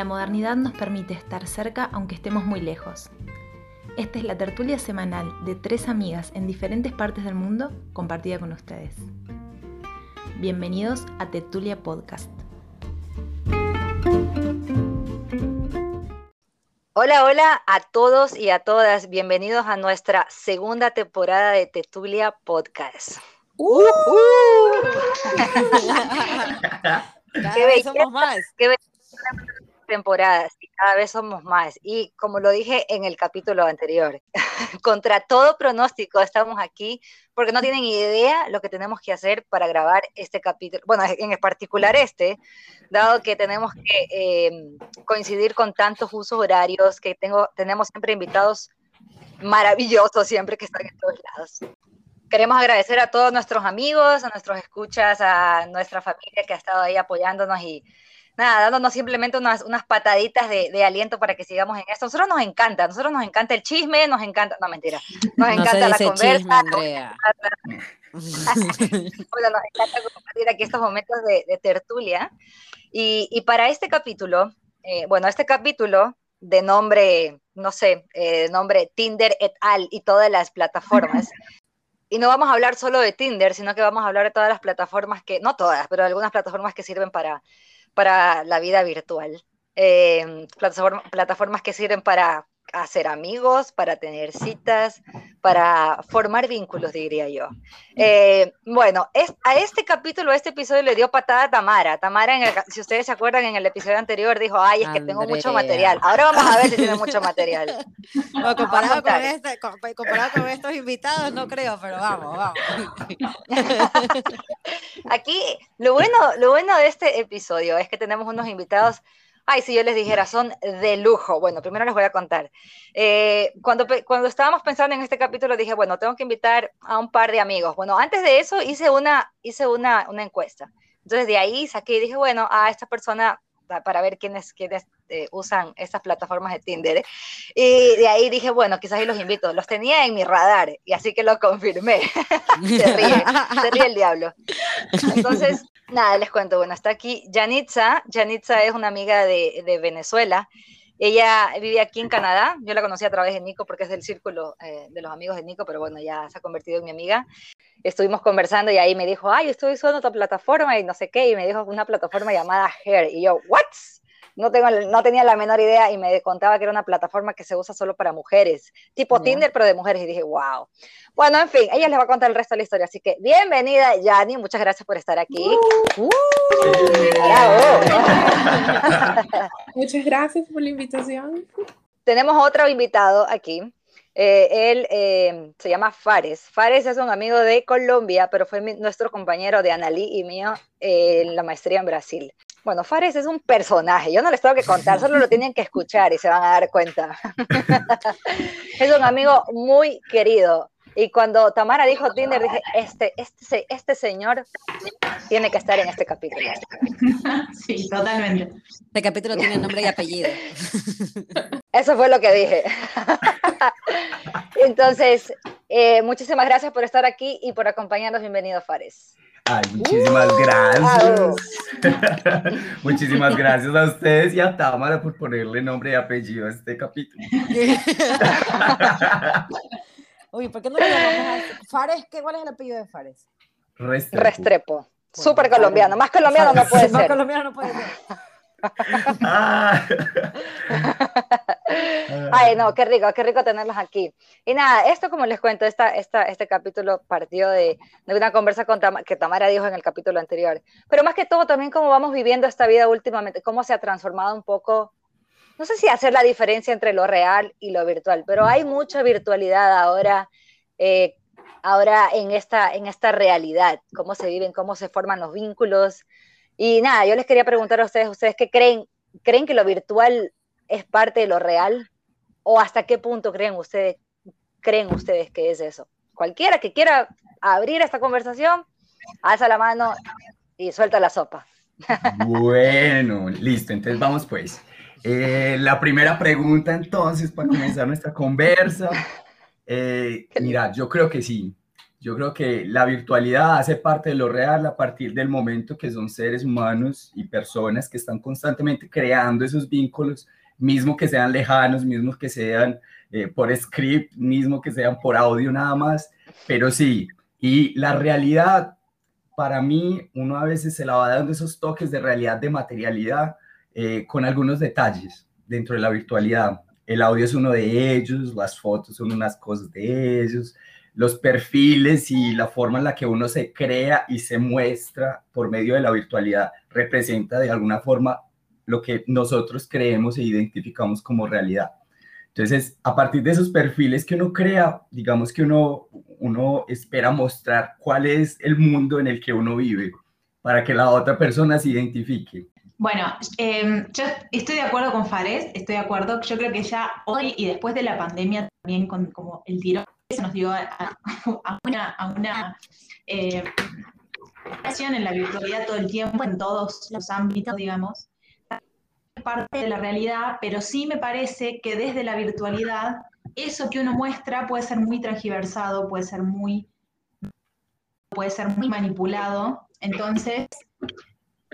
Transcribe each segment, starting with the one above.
La modernidad nos permite estar cerca aunque estemos muy lejos. Esta es la tertulia semanal de tres amigas en diferentes partes del mundo compartida con ustedes. Bienvenidos a Tertulia Podcast. Hola, hola a todos y a todas. Bienvenidos a nuestra segunda temporada de Tetulia Podcast. Uh, qué belleza, somos más. Qué temporadas y cada vez somos más. Y como lo dije en el capítulo anterior, contra todo pronóstico estamos aquí porque no tienen idea lo que tenemos que hacer para grabar este capítulo. Bueno, en particular este, dado que tenemos que em, coincidir con tantos usos horarios, que tengo, tenemos siempre invitados maravillosos siempre que están en todos lados. Queremos agradecer a todos nuestros amigos, a nuestros escuchas, a nuestra familia que ha estado ahí apoyándonos y nada, dándonos simplemente unas, unas pataditas de, aliento para que sigamos en esto. nosotros nos encanta, nosotros nos encanta el chisme, nos encanta, no mentira, nos encanta la conversa. Chisme, Andrea. bueno, nos encanta compartir aquí estos momentos de, tertulia. Y, para este capítulo, eh, bueno, este capítulo de nombre, no sé, eh, nombre Tinder et al y todas las plataformas. Y no vamos a hablar solo de Tinder, sino que vamos a hablar de todas las plataformas que, no todas, pero algunas plataformas que sirven para, para la vida virtual. Eh, plataformas que sirven para hacer amigos, para tener citas, para formar vínculos, diría yo. Eh, bueno, es, a este capítulo, a este episodio le dio patada a Tamara. Tamara, en si ustedes se acuerdan, en el episodio anterior dijo, ay, es que tengo mucho material. Ahora vamos a ver si tiene mucho material. comparado, con este, comparado con estos invitados, no creo, pero vamos, vamos. Aquí, lo bueno, lo bueno de este episodio es que tenemos unos invitados Ay, si yo les dijera, son de lujo. Bueno, primero les voy a contar. Eh, cuando, cuando estábamos pensando en este capítulo, dije, bueno, tengo que invitar a un par de amigos. Bueno, antes de eso hice una, hice una, una encuesta. Entonces de ahí saqué y dije, bueno, a esta persona para ver quiénes, quiénes eh, usan estas plataformas de Tinder. Y de ahí dije, bueno, quizás ahí los invito. Los tenía en mi radar y así que lo confirmé. se ríe, se ríe el diablo. Entonces, nada, les cuento. Bueno, está aquí Janitza. Janitza es una amiga de, de Venezuela. Ella vive aquí en Canadá, yo la conocí a través de Nico porque es del círculo eh, de los amigos de Nico, pero bueno, ya se ha convertido en mi amiga. Estuvimos conversando y ahí me dijo, ay, estoy usando otra plataforma y no sé qué, y me dijo una plataforma llamada Hair. Y yo, ¿what? No, tengo, no tenía la menor idea y me contaba que era una plataforma que se usa solo para mujeres, tipo Tinder, pero de mujeres. Y dije, wow. Bueno, en fin, ella les va a contar el resto de la historia. Así que bienvenida, Yani. Muchas gracias por estar aquí. Uh, Muchas gracias por la invitación. Tenemos otro invitado aquí. Eh, él eh, se llama Fares. Fares es un amigo de Colombia, pero fue nuestro compañero de Analí y mío en la maestría en Brasil. Bueno, Fares es un personaje, yo no les tengo que contar, solo lo tienen que escuchar y se van a dar cuenta. es un amigo muy querido. Y cuando Tamara dijo Tinder, dije, este, este, este señor tiene que estar en este capítulo. Sí, totalmente. Este capítulo tiene nombre y apellido. Eso fue lo que dije. Entonces, eh, muchísimas gracias por estar aquí y por acompañarnos. Bienvenido, Fares. Ay, muchísimas uh, gracias. muchísimas gracias a ustedes y a Tamara por ponerle nombre y apellido a este capítulo. Uy, ¿por qué no le llamamos a Fares? ¿qué, ¿Cuál es el apellido de Fares? Restrepo. Restrepo. Súper colombiano. Más colombiano no puede ser. Más colombiano no puede ser. Ay, no, qué rico, qué rico tenerlos aquí. Y nada, esto como les cuento, esta, esta, este capítulo partió de, de una conversa con que Tamara dijo en el capítulo anterior, pero más que todo también cómo vamos viviendo esta vida últimamente, cómo se ha transformado un poco, no sé si hacer la diferencia entre lo real y lo virtual, pero hay mucha virtualidad ahora. Eh, ahora en esta, en esta realidad, cómo se viven, cómo se forman los vínculos, y nada, yo les quería preguntar a ustedes, ¿ustedes qué creen? ¿Creen que lo virtual es parte de lo real? ¿O hasta qué punto creen ustedes, creen ustedes que es eso? Cualquiera que quiera abrir esta conversación, alza la mano y suelta la sopa. Bueno, listo, entonces vamos pues. Eh, la primera pregunta entonces para comenzar nuestra conversa. Eh, mira, yo creo que sí. Yo creo que la virtualidad hace parte de lo real a partir del momento que son seres humanos y personas que están constantemente creando esos vínculos, mismo que sean lejanos, mismo que sean eh, por script, mismo que sean por audio nada más, pero sí, y la realidad, para mí, uno a veces se la va dando esos toques de realidad, de materialidad, eh, con algunos detalles dentro de la virtualidad. El audio es uno de ellos, las fotos son unas cosas de ellos, los perfiles y la forma en la que uno se crea y se muestra por medio de la virtualidad representa de alguna forma lo que nosotros creemos e identificamos como realidad. Entonces, a partir de esos perfiles que uno crea, digamos que uno, uno espera mostrar cuál es el mundo en el que uno vive para que la otra persona se identifique. Bueno, em, yo estoy de acuerdo con Fares, estoy de acuerdo. Yo creo que ya hoy y después de la pandemia también con como el tirón se nos dio a, una, a una eh, en la virtualidad todo el tiempo, en todos los ámbitos, digamos, parte de la realidad, pero sí me parece que desde la virtualidad, eso que uno muestra puede ser muy transgiversado, puede ser muy, puede ser muy manipulado. Entonces,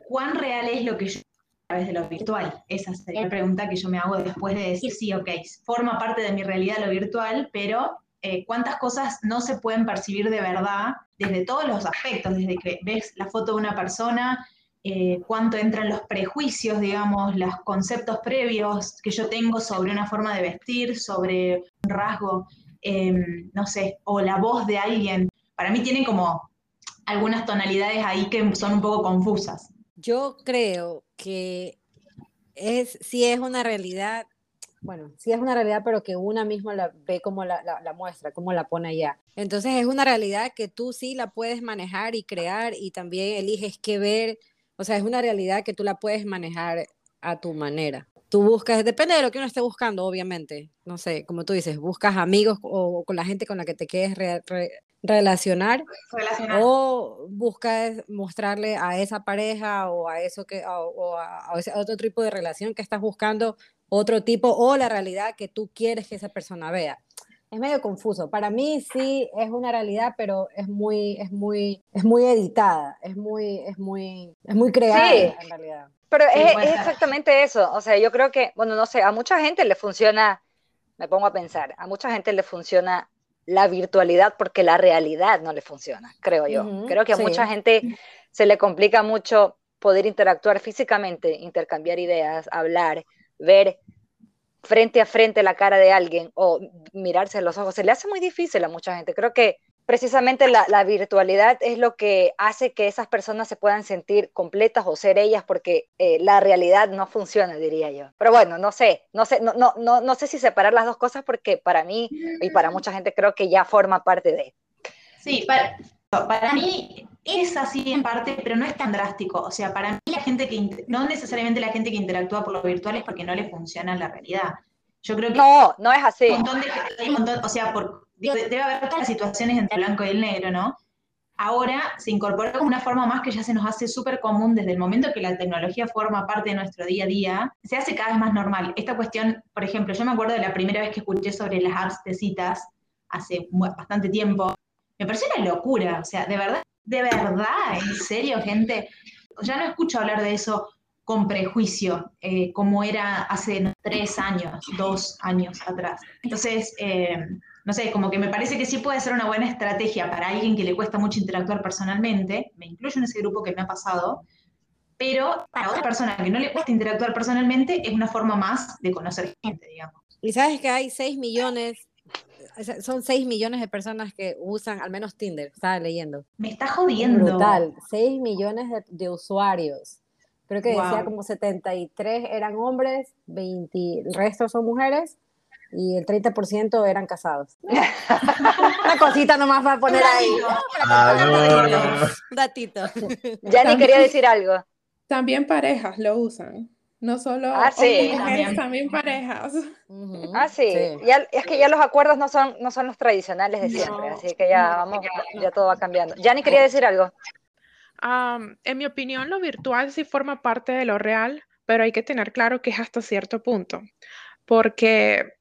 ¿cuán real es lo que yo a través de lo virtual? Esa sería la pregunta que yo me hago después de decir, sí, ok, forma parte de mi realidad lo virtual, pero eh, cuántas cosas no se pueden percibir de verdad desde todos los aspectos, desde que ves la foto de una persona, eh, cuánto entran los prejuicios, digamos, los conceptos previos que yo tengo sobre una forma de vestir, sobre un rasgo, em, no sé, o la voz de alguien. Para mí tienen como algunas tonalidades ahí que son un poco confusas. Yo creo que es, sí es una realidad, bueno, sí es una realidad, pero que una misma la ve como la, la muestra, como la pone allá. Entonces es una realidad que tú sí la puedes manejar y crear y también eliges qué ver o sea, es una realidad que tú la puedes manejar a tu manera. Tú buscas, depende de lo que uno esté buscando, obviamente. No sé, como tú dices, buscas amigos o, con la gente con la que te quieres relacionar, o buscas mostrarle a esa pareja o a eso que o, a, ese otro tipo de relación que estás buscando otro tipo o la realidad que tú quieres que esa persona vea es medio confuso. Para mí sí es una realidad, pero es muy, es muy, es muy editada, es muy, es muy, es muy creada en realidad. Pero es, exactamente eso. O sea, yo creo que, bueno, no sé, a mucha gente le funciona, me pongo a pensar, a mucha gente le funciona la virtualidad porque la realidad no le funciona, creo yo. creo que a mucha gente se le complica mucho poder interactuar físicamente, intercambiar ideas, hablar, ver frente a frente la cara de alguien o mirarse en los ojos. Se le hace muy difícil a mucha gente. Creo que precisamente la, virtualidad es lo que hace que esas personas se puedan sentir completas o ser ellas porque eh, la realidad no funciona, diría yo. Pero bueno, no sé, no sé, no, no, no, no sé si separar las dos cosas porque para mí y para mucha gente creo que ya forma parte de. Sí, para, para mí es así en parte, pero no es tan drástico. O sea, para mí la gente que, no necesariamente la gente que interactúa por lo virtual es porque no le funciona la realidad. Yo creo que... No, no es así. o sea, debe haber todas las situaciones entre blanco y el negro, ¿no? Ahora se incorpora como una forma más que ya se nos hace súper común desde el momento que la tecnología forma parte de nuestro día a día, se hace cada vez más normal. Esta cuestión, por ejemplo, yo me acuerdo de la primera vez que escuché sobre las apps de citas, hace bastante tiempo, me pareció una locura, o sea, de verdad, de verdad, en serio, gente, ya no escucho hablar de eso con prejuicio, eh, como era hace tres años, dos años atrás. Entonces, eh, no sé, como que me parece que sí puede ser una buena estrategia para alguien que le cuesta mucho interactuar personalmente, me incluyo en ese grupo que me ha pasado, pero para otra persona que no le cuesta interactuar personalmente es una forma más de conocer gente, digamos. Y sabes que hay 6 millones son 6 millones de personas que usan al menos Tinder, estaba leyendo. Me está jodiendo. Brutal, 6 millones de, usuarios. Creo que decía como 73 eran hombres, 20, el resto son mujeres y el 30% eran casados. Una cosita nomás para poner ahí. Un datito. Ya ni quería decir algo. También parejas lo usan. No solo ah, mujeres, también parejas. ah, sí. es que ya los acuerdos no son, no son los tradicionales de siempre, así que ya vamos, ya todo va cambiando. Ya ni quería decir algo. en mi opinión, lo virtual sí forma parte de lo real, pero hay que tener claro que es hasta cierto punto, porque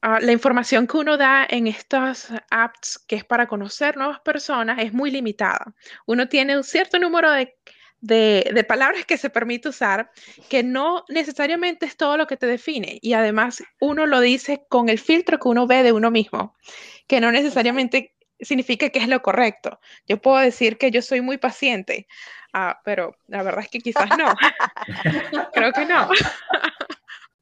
ah, la información que uno da en estas apps, que es para conocer nuevas personas, es muy limitada. Uno tiene un cierto número de, de, palabras que se permite usar, que no necesariamente es todo lo que te define. Y además uno lo dice con el filtro que uno ve de uno mismo, que no necesariamente significa que es lo correcto. Yo puedo decir que yo soy muy paciente, ah, pero la verdad es que quizás no. Creo que no.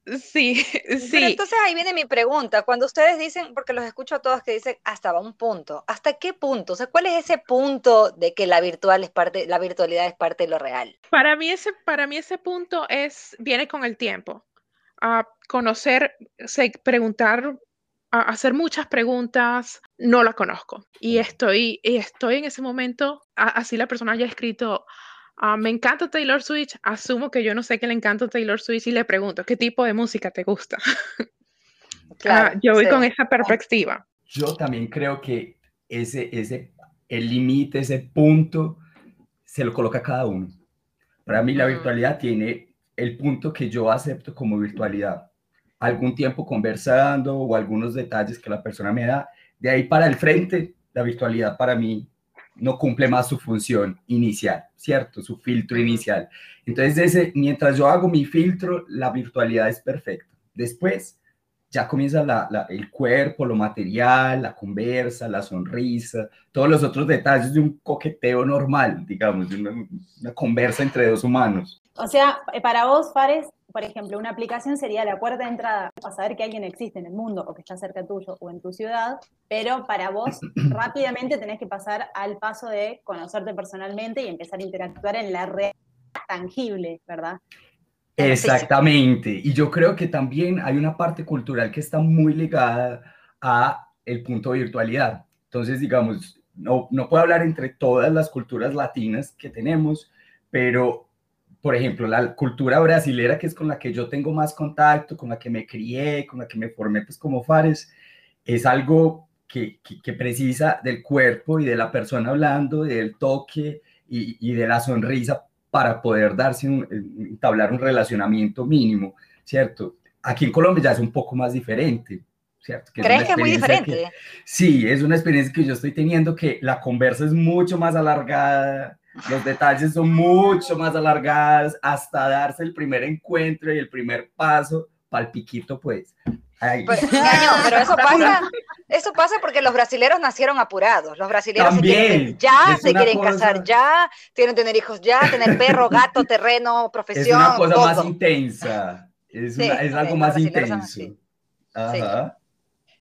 Sí, sí. Pero entonces ahí viene mi pregunta. Cuando ustedes dicen, porque los escucho a todos que dicen hasta un punto, ¿hasta qué punto? O sea, ¿cuál es ese punto de que la virtual es parte, la virtualidad es parte de lo real? Para mí ese, para mí ese punto es, viene con el tiempo. A conocer, preguntar, a hacer muchas preguntas, no la conozco. Y estoy, estoy en ese momento, así la persona haya escrito Ah, me encanta Taylor Swift, asumo que yo no sé qué le encanta Taylor Swift y le pregunto, ¿qué tipo de música te gusta? Ah, yo voy con esa perspectiva. Yo también creo que ese, ese, el límite, ese punto, se lo coloca cada uno. Para mí la virtualidad tiene el punto que yo acepto como virtualidad. Algún tiempo conversando o algunos detalles que la persona me da. De ahí para el frente, la virtualidad para mí no cumple más su función inicial, ¿cierto? Su filtro inicial. Entonces, ese, mientras yo hago mi filtro, la virtualidad es perfecta. Después, ya comienza el cuerpo, lo material, la conversa, la sonrisa, todos los otros detalles de un coqueteo normal, digamos, de una, una conversa entre dos humanos. O sea, para vos, Fares, por ejemplo, una aplicación sería la puerta de entrada a saber que alguien existe en el mundo o que está cerca tuyo o en tu ciudad, pero para vos rápidamente tenés que pasar al paso de conocerte personalmente y empezar a interactuar en la red tangible, ¿verdad? Exactamente. Y yo creo que también hay una parte cultural que está muy ligada a el punto de virtualidad. Entonces, digamos, no, no puedo hablar entre todas las culturas latinas que tenemos, pero por ejemplo, la cultura brasilera, que es con la que yo tengo más contacto, con la que me crié, con la que me formé pues como Fares, es algo que, que, precisa del cuerpo y de la persona hablando, del toque y, y de la sonrisa para poder darse un, entablar un relacionamiento mínimo, ¿cierto? Aquí en Colombia ya es un poco más diferente, ¿cierto? ¿Crees que es muy diferente? sí, es una experiencia que yo estoy teniendo que la conversa es mucho más alargada, los detalles son mucho más alargados hasta darse el primer encuentro y el primer paso para el piquito, pues. Pues, pero eso pasa, eso pasa porque los brasileros nacieron apurados. Los brasileños ya se quieren casar, ya quieren tener hijos, ya tener perro, gato, terreno, profesión. Es una cosa más intensa. Es, es algo más intenso. Ajá.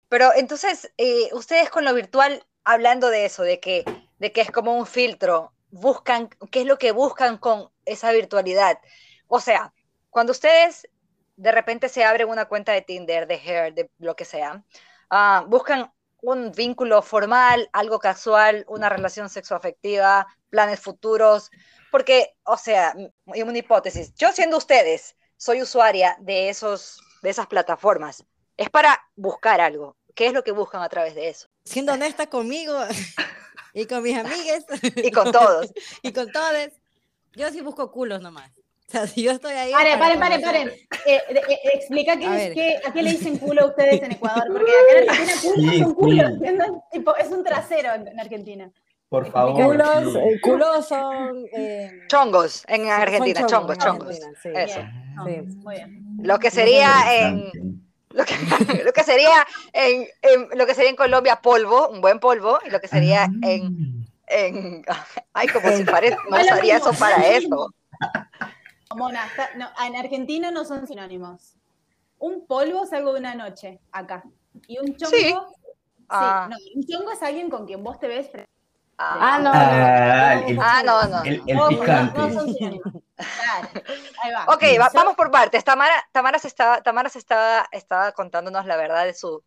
Pero entonces, eh, ustedes con lo virtual, hablando de eso, de que, de que es como un filtro, buscan, qué es lo que buscan con esa virtualidad. O sea, cuando ustedes de repente se abren una cuenta de Tinder, de Hair, de lo que sea, ah, buscan un vínculo formal, algo casual, una relación sexoafectiva, planes futuros, porque, o sea, una hipótesis, yo siendo ustedes, soy usuaria de, esos, de esas plataformas, es para buscar algo. ¿Qué es lo que buscan a través de eso? Siendo honesta conmigo, y con mis amigas. y con todos. y con todos. Yo sí busco culos nomás. O sea, si yo estoy ahí. Paren, paren, paren, paren. Eh, eh, explica qué es, qué, a qué le dicen culo a ustedes en Ecuador, porque acá en Argentina culo es un culo, tipo, es un trasero en, Argentina. Por favor. Culos, eh, culos son. chongos en Argentina, chongos, chongos. sí. Eso. Sí. Muy bien. Lo que sería en lo que, lo que sería en, lo que sería en Colombia polvo, un buen polvo, y lo que sería en, en ay, como si parece, no usaría eso para eso. Mona, no, en Argentina no son sinónimos. Un polvo es algo de una noche, acá. Y un chongo, sí. Ah. no, un chongo es alguien con quien vos te ves Ah, ah, no. Ah, no, no. El, el picante. Ahí va. Ok, vamos por partes. Tamara, Tamara, se estaba, Tamara se estaba, estaba contándonos la verdad de su.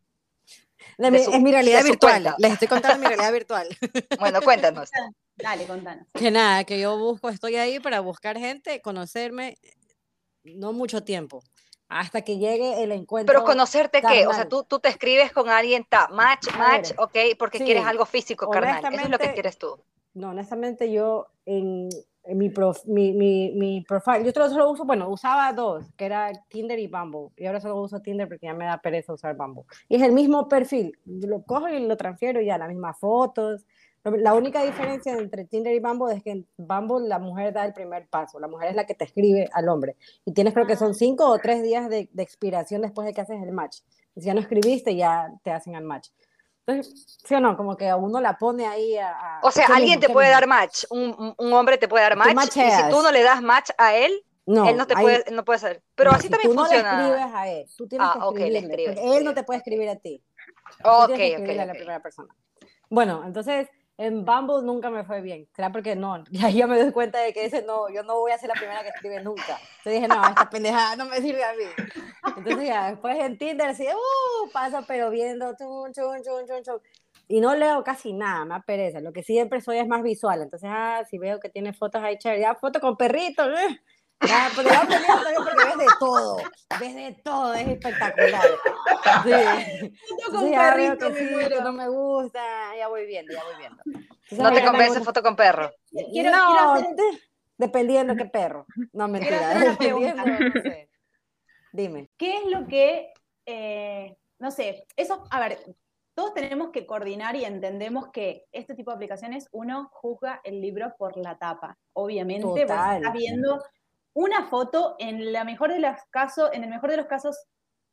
es mi realidad virtual. Les estoy contando mi realidad virtual. Bueno, cuéntanos. Dale, contanos. Que nada, que yo busco, estoy ahí para buscar gente, conocerme, no mucho tiempo hasta que llegue el encuentro. Pero conocerte qué, o sea, tú, tú te escribes con alguien, ta, match, match, ok, porque quieres algo físico, carnal. Eso es lo que quieres tú. No, honestamente yo en, mi, prof, mi, mi, mi profile. Yo solo uso, bueno, usaba dos, que era Tinder y Bumble. Y ahora solo uso Tinder porque ya me da pereza usar Bumble. Y es el mismo perfil. lo cojo y lo transfiero ya, las mismas fotos. La única diferencia entre Tinder y Bumble es que en Bumble la mujer da el primer paso. La mujer es la que te escribe al hombre. Y tienes creo que son cinco o tres días de, de expiración después de que haces el match. Y si ya no escribiste, ya te hacen el match. Entonces, ¿sí o no? Como que a uno la pone ahí a... o sea, alguien te puede dar match, un, un, hombre te puede dar match, y si tú no le das match a él, no, él no te puede, no puede hacer. Pero así también funciona. Tú no le escribes a él, tú tienes ah, que escribirle, él no te puede escribir a ti. Ok, ok. A la primera persona. Bueno, entonces en Bumble nunca me fue bien. Será porque no. Ya yo me doy cuenta de que ese no, yo no voy a ser la primera que escribe nunca. Entonces dije, no, esta pendejada no me sirve a mí. Entonces ya después en Tinder, sí, uh, paso pero viendo, chun, chun, chun, chun. Y no leo casi nada, me pereza. Lo que siempre soy es más visual. Entonces, ah, si veo que tiene fotos ahí chévere, ya foto con perritos, eh. Ya, pero ya porque ves de todo, ves de todo, es espectacular. Sí. Foto con perrito, que, sí, que no me gusta, ya voy viendo, ya voy viendo. ¿No te convence foto con perro? Quiero, no, quiero dependiendo qué perro. No, mentira, dependiendo, no sé. Dime. ¿Qué es lo que, eh, no sé, eso, a ver, todos tenemos que coordinar y entendemos que este tipo de aplicaciones uno juzga el libro por la tapa, obviamente, porque estás viendo una foto, en, la mejor de los casos, en el mejor de los casos,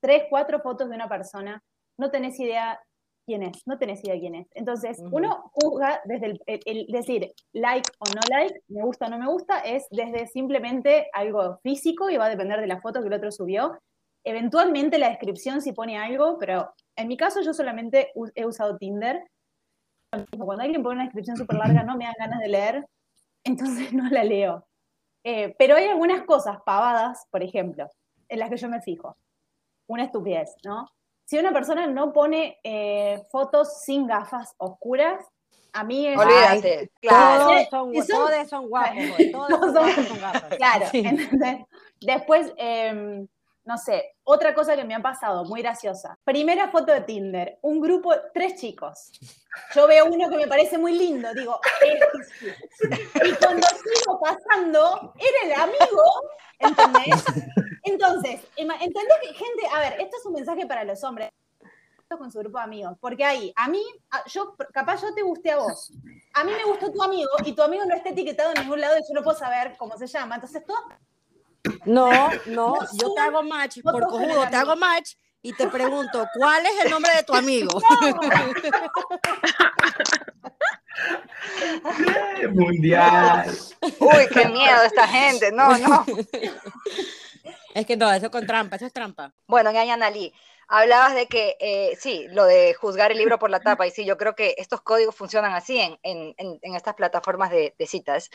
tres, cuatro fotos de una persona, no tenés idea quién es, no tenés idea quién es. Entonces, uno juzga desde el, decir like o no like, me gusta o no me gusta, es desde simplemente algo físico y va a depender de la foto que el otro subió. Eventualmente la descripción si pone algo, pero en mi caso yo solamente he usado Tinder. Cuando alguien pone una descripción súper larga no me dan ganas de leer, entonces no la leo. Eh, pero hay algunas cosas pavadas, por ejemplo, en las que yo me fijo. Una estupidez, ¿no? Si una persona no pone eh, fotos sin gafas oscuras, a mí es... Olvídate, claro. Todos son, guapos, todos, son, gafas. Claro, después... Em, no sé, otra cosa que me ha pasado, muy graciosa. Primera foto de Tinder, un grupo, tres chicos. Yo veo uno que me parece muy lindo, digo, y cuando sigo pasando, era el amigo, ¿entendés? Entonces, ¿entendés que gente, a ver, esto es un mensaje para los hombres con su grupo de amigos, porque ahí, a mí, yo, capaz yo te gusté a vos, a mí me gustó tu amigo y tu amigo no está etiquetado en ningún lado y yo no puedo saber cómo se llama, entonces todo no, no, yo te hago match, por cojudo, te hago match y te pregunto, ¿cuál es el nombre de tu amigo? Mundial. Uy, qué miedo esta gente. No, no. Es que no, eso con trampa, eso es trampa. Bueno, Ñaña Lee, hablabas de que, eh, sí, lo de juzgar el libro por la tapa, y sí, yo creo que estos códigos funcionan así en, en, en estas plataformas de, de, citas,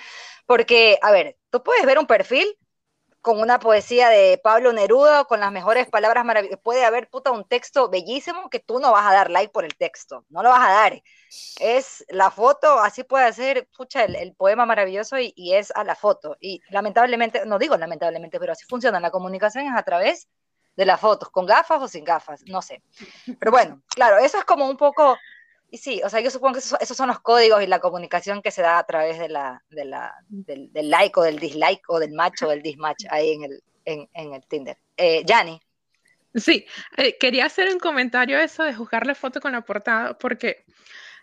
porque, a ver, tú puedes ver un perfil con una poesía de Pablo Neruda, con las mejores palabras maravillosas. Puede haber, puta, un texto bellísimo que tú no vas a dar like por el texto, no lo vas a dar. Es la foto, así puede ser, pucha, el, poema maravilloso y, es a la foto. Y lamentablemente, no digo lamentablemente, pero así funciona, la comunicación es a través de las fotos, con gafas o sin gafas, no sé. Pero bueno, claro, eso es como un poco y sí, o sea, yo supongo que esos, son los códigos y la comunicación que se da a través de la, de la, del, like o del dislike o del match o del dismatch ahí en el, en, en el Tinder. Eh, Sí, eh, quería hacer un comentario eso de juzgar la foto con la portada, porque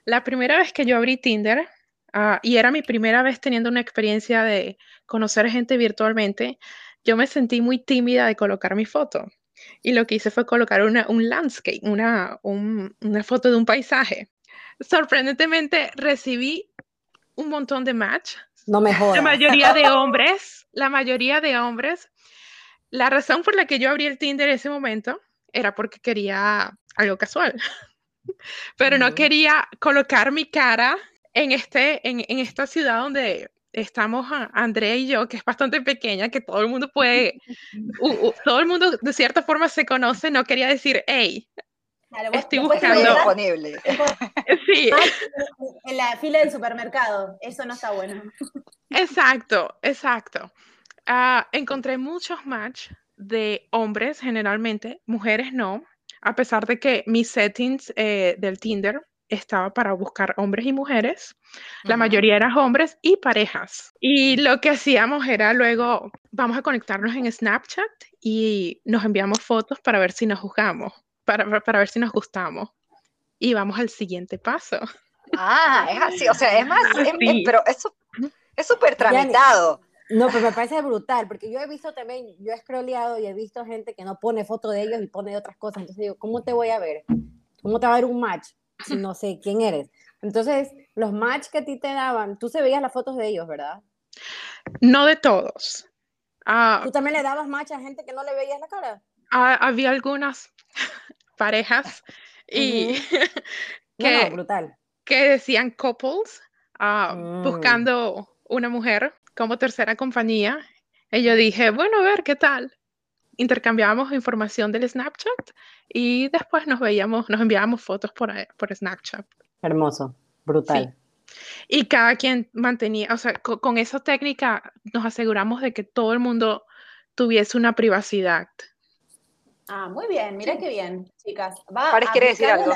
la primera vez que yo abrí Tinder, ah, y era mi primera vez teniendo una experiencia de conocer gente virtualmente, yo me sentí muy tímida de colocar mi foto. Y lo que hice fue colocar una, un landscape, una, una foto de un paisaje sorprendentemente recibí un montón de match. No me La mayoría de hombres, la mayoría de hombres. La razón por la que yo abrí el Tinder en ese momento era porque quería algo casual. Pero no quería colocar mi cara en, este, en, en esta ciudad donde estamos Andrea y yo, que es bastante pequeña, que todo el mundo puede, todo el mundo de cierta forma se conoce, no quería decir, hey, Estoy buscando. disponible. Sí. En la fila del supermercado. Eso no está bueno. Exacto, exacto. Ah, encontré muchos match de hombres generalmente, mujeres no, a pesar de que mis settings eh, del Tinder estaba para buscar hombres y mujeres. La mayoría eran hombres y parejas. Y lo que hacíamos era luego, vamos a conectarnos en Snapchat y nos enviamos fotos para ver si nos juzgamos, para, para ver si nos gustamos. Y vamos al siguiente paso. Ah, es así, o sea, es más, pero eso es súper tramitado. No, pero me parece brutal, porque yo he visto también, yo he scrolleado y he visto gente que no pone foto de ellos y pone otras cosas. Entonces digo, ¿cómo te voy a ver? ¿Cómo te va a ver un match si no sé quién eres? Entonces, los match que a ti te daban, tú se veías las fotos de ellos, ¿verdad? No de todos. Ah, ¿Tú también le dabas match a gente que no le veías la cara? Ah, había algunas parejas y que, brutal. que decían couples ah, mm. buscando una mujer como tercera compañía. Y yo dije, bueno, a ver qué tal. Intercambiábamos información del Snapchat y después nos veíamos, nos enviábamos fotos por, por Snapchat. Hermoso, brutal. Y cada quien mantenía, o sea, con, esa técnica nos aseguramos de que todo el mundo tuviese una privacidad. Ah, muy bien, mira qué bien, chicas. Va Fares quiere decir algo.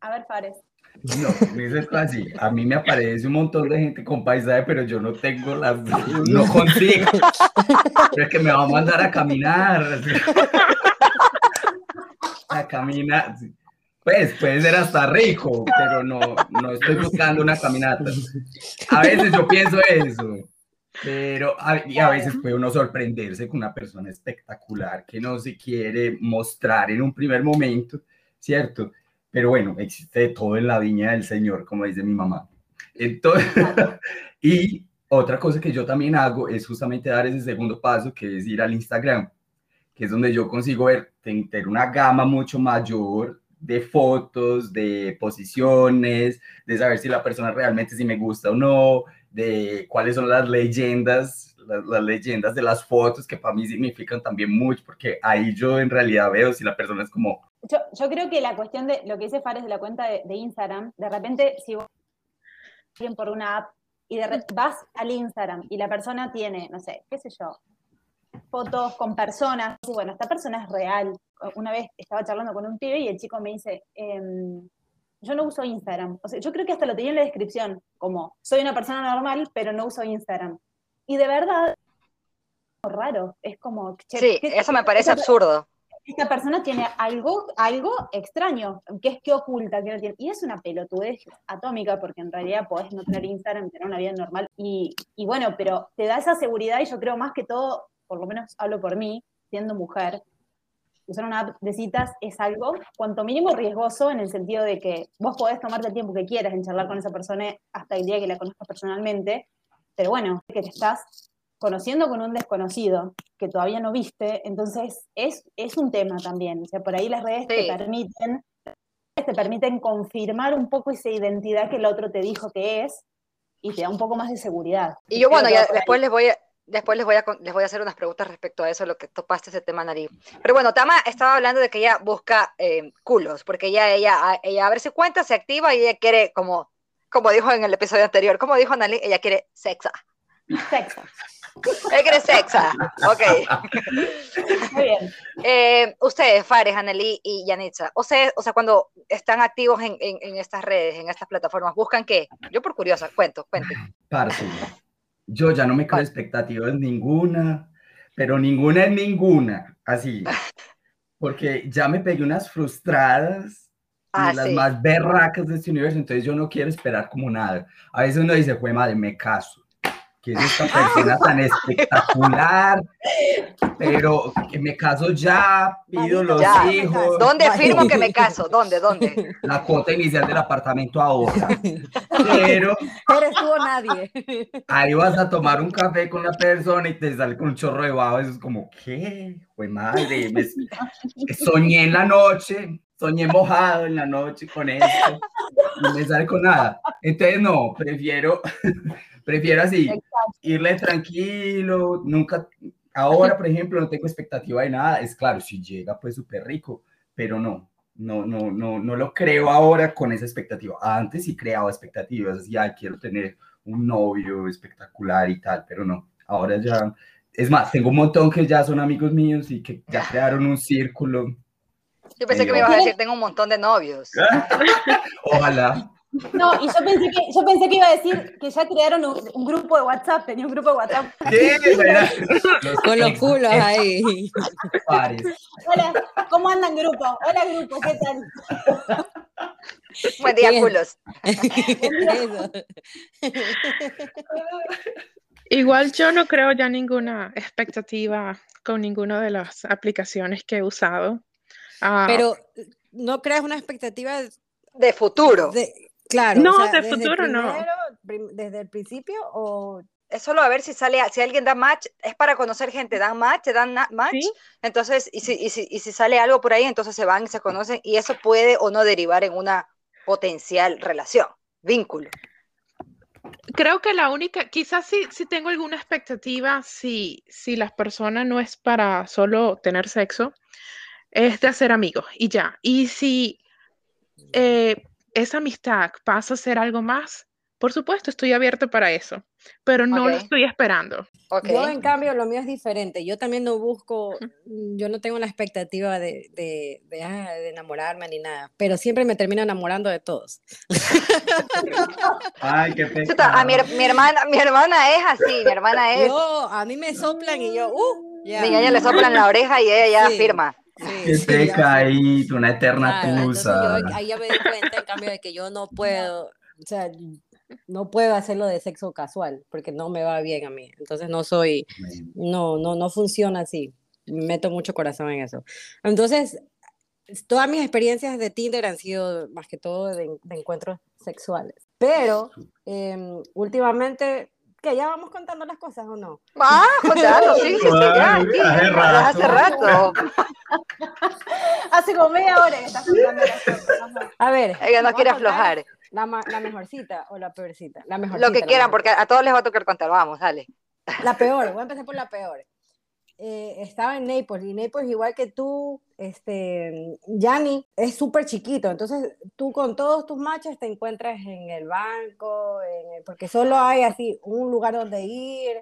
A ver, Fares. No, es así. A mí me aparece un montón de gente con paisaje, pero yo no tengo las. No consigo. Pero es que me va a mandar a caminar. A caminar. Pues puede ser hasta rico, pero no, no estoy buscando una caminata. A veces yo pienso eso. Pero a, y a veces puede uno sorprenderse con una persona espectacular que no se quiere mostrar en un primer momento, ¿cierto? Pero bueno, existe todo en la viña del Señor, como dice mi mamá. Entonces, y otra cosa que yo también hago es justamente dar ese segundo paso, que es ir al Instagram, que es donde yo consigo ver, tener una gama mucho mayor de fotos, de posiciones, de saber si la persona realmente si me gusta o no, de cuáles son las leyendas, las, las, leyendas de las fotos que para mí significan también mucho, porque ahí yo en realidad veo si la persona es como yo, yo, creo que la cuestión de lo que dice Fares de la cuenta de, Instagram, de repente, si vos por una app y de vas al Instagram y la persona tiene, no sé, qué sé yo, fotos con personas, y bueno, esta persona es real. Una vez estaba charlando con un pibe y el chico me dice, em, yo no uso Instagram. O sea, yo creo que hasta lo tenía en la descripción, como soy una persona normal, pero no uso Instagram. Y de verdad, raro, es como... sí, eso me parece absurdo esta persona tiene algo, algo extraño, que es que oculta, que no tiene. Y es una pelotudez atómica, porque en realidad podés no tener Instagram, tener una vida normal. Y, y bueno, pero te da esa seguridad y yo creo más que todo, por lo menos hablo por mí, siendo mujer, usar una app de citas es algo cuanto mínimo riesgoso en el sentido de que vos podés tomarte el tiempo que quieras en charlar con esa persona hasta el día que la conozcas personalmente, pero bueno, que te estás conociendo con un desconocido que todavía no viste, entonces es, es un tema también. O sea, por ahí las redes te permiten te permiten confirmar un poco esa identidad que el otro te dijo que es y te da un poco más de seguridad. Y yo, bueno, ya después les voy a, después les voy, a, les voy a hacer unas preguntas respecto a eso, lo que topaste ese tema, Nari. Pero bueno, Tama estaba hablando de que ella busca eh, culos, porque ella, ella, ella a ver si cuenta, se activa y ella quiere, como, como dijo en el episodio anterior, como dijo Nali, ella quiere sexa. Sexa. Él quiere sexa. Ok. Muy bien. Eh, ustedes, Fares, Anneli y Yanitza, o sea, o sea, cuando están activos en, en, estas redes, en estas plataformas, ¿buscan qué? Yo por curiosa, cuento, cuente. Parce, yo ya no me creo expectativas ninguna, pero ninguna es ninguna, así. Porque ya me pegué unas frustradas ah, las más berracas de este universo, entonces yo no quiero esperar como nada. A veces uno dice, fue madre, me caso que es esta persona tan espectacular, pero que me caso ya, pido los hijos. ¿Dónde firmo que me caso? ¿Dónde? ¿Dónde? La cuota inicial del apartamento ahora. Pero. Eres tú o nadie. Ahí vas a tomar un café con una persona y te sale con un chorro de babo. Eso es como, ¿qué? Pues madre, soñé en la noche, soñé mojado en la noche con esto. No me sale con nada. Entonces, no, prefiero. Prefiero así, irle tranquilo, nunca, ahora por ejemplo no tengo expectativa de nada, es claro, si llega pues súper rico, pero no, no, no, no, no lo creo ahora con esa expectativa. Antes sí creaba expectativas, así, ay, quiero tener un novio espectacular y tal, pero no, ahora ya, es más, tengo un montón que ya son amigos míos y que ya crearon un círculo Yo pensé que me ibas a decir, tengo un montón de novios. Ojalá. No, y yo pensé que, yo pensé que iba a decir que ya crearon un, un grupo de WhatsApp, tenía un grupo de WhatsApp. ¿Qué? Con los culos ahí. Hola, ¿cómo andan grupo? Hola grupo, ¿qué tal? Buen día, culos. Igual yo no creo ya ninguna expectativa con ninguna de las aplicaciones que he usado. Ah, Pero no creas una expectativa De futuro. de, claro, No, o sea, de futuro no. primero, desde el principio o Es solo a ver si sale, si alguien da match, es para conocer gente, dan match, te dan match, Sí. entonces, y si, y, si, y si sale algo por ahí, entonces se van y se conocen, y eso puede o no derivar en una potencial relación, vínculo. Creo que la única, quizás sí, sí tengo alguna expectativa si, si las personas no es para solo tener sexo, es de hacer amigos y ya. Y si eh, esa amistad pasa a ser algo más, por supuesto, estoy abierto para eso, pero no lo Ok. estoy esperando. Ok. Yo, en cambio, lo mío es diferente. Yo también no busco, mm, yo no tengo la expectativa de, de, de, ah, de enamorarme ni nada, pero siempre me termino enamorando de todos. Ay, qué a mi, mi hermana, mi hermana es así, mi hermana es, Yo, a mí me soplan y yo, uh, ya. mi ñaña le soplan la oreja y ella ya Sí. firma. Sí, sí, sé. pecadito, una eterna Claro, entonces tusa. yo ahí ya me di cuenta, en cambio, de que yo no puedo, o sea, no puedo hacerlo de sexo casual, porque no me va bien a mí. Entonces no soy, no, no, no funciona así. Meto mucho corazón en eso. Entonces, todas mis experiencias de Tinder han sido más que todo de, de encuentros sexuales. Pero em, últimamente, que ya vamos contando las cosas o no? Ah, contando, sí, sí, sí, ya, aquí, hace hace rato. Hace como media hora que estás contando las cosas. Ajá. A ver. Ella no quiere aflojar. La, la mejorcita o la peorcita. La mejorcita. Lo que quieran, porque a todos les va a tocar contar, vamos, dale. La peor, voy a empezar por la peor. Eh, estaba en Naples y Naples, igual que tú, este, Yanni, es súper chiquito. Entonces, tú con todos tus matches te encuentras en el banco, porque solo hay así un lugar donde ir.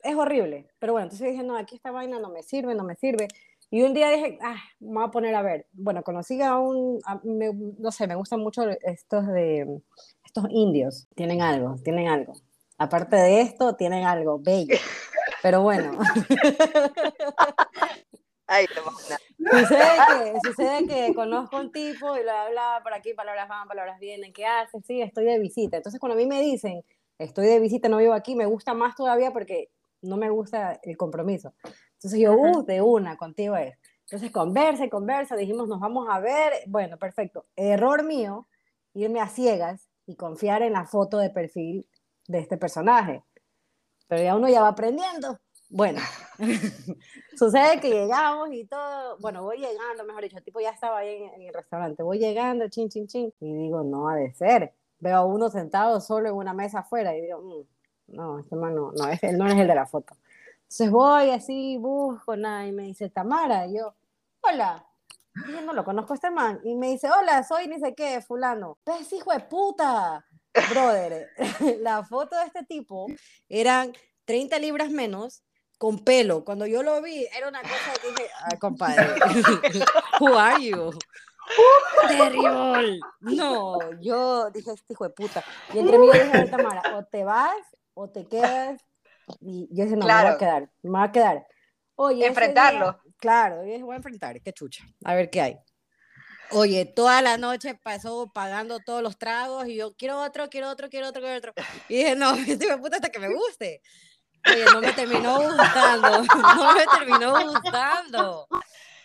Es horrible. Pero bueno, entonces dije, no, aquí esta vaina no me sirve, no me sirve. Y un día dije, ah, me voy a poner a ver. Bueno, conocí a un, no sé, me gustan mucho estos de, estos indios. Tienen algo, tienen algo. Aparte de esto, tienen algo bello. Pero bueno, Ay, sucede que, sucede que conozco un tipo y bla, bla, por aquí palabras van, palabras vienen, ¿qué haces? Sí, estoy de visita. Entonces, cuando a mí me dicen, estoy de visita, no vivo aquí, me gusta más todavía porque no me gusta el compromiso. Entonces yo, uh, de una, contigo es. Entonces conversa y conversa, dijimos, nos vamos a ver. Bueno, perfecto. Error mío, irme a ciegas y confiar en la foto de perfil de este personaje. Pero ya uno ya va aprendiendo. Bueno, sucede que llegamos y todo, bueno, voy llegando, mejor dicho, el tipo ya estaba ahí en, en el restaurante, voy llegando, chin, chin, chin, y digo, no ha de ser. Veo a uno sentado solo en una mesa afuera y digo, "Mm, no, este man no, no, es, él no es el de la foto. Entonces voy así, busco, nada, y me dice, Tamara, y yo, hola. Y yo no lo conozco a este man. Y me dice, hola, soy ni sé qué, fulano. ¿Ves, hijo de puta? Brother, la foto de este tipo eran 30 libras menos con pelo. Cuando yo lo vi, era una cosa que dije, ah, compadre, who are you? Terrible. No, yo dije, este hijo de puta. Y entre mí yo dije, "Ay, Tamara, o te vas o te quedas. Y yo dije, no, me voy Claro. a quedar, me voy a quedar. Oye, Enfrentarlo. día- claro, yo dije, voy a enfrentar, qué chucha, a ver qué hay. Oye, toda la noche pasó pagando todos los tragos y yo quiero otro, quiero otro, quiero otro, quiero otro. Y dije, no, este de puta hasta que me guste. Oye, no me terminó gustando, no me terminó gustando.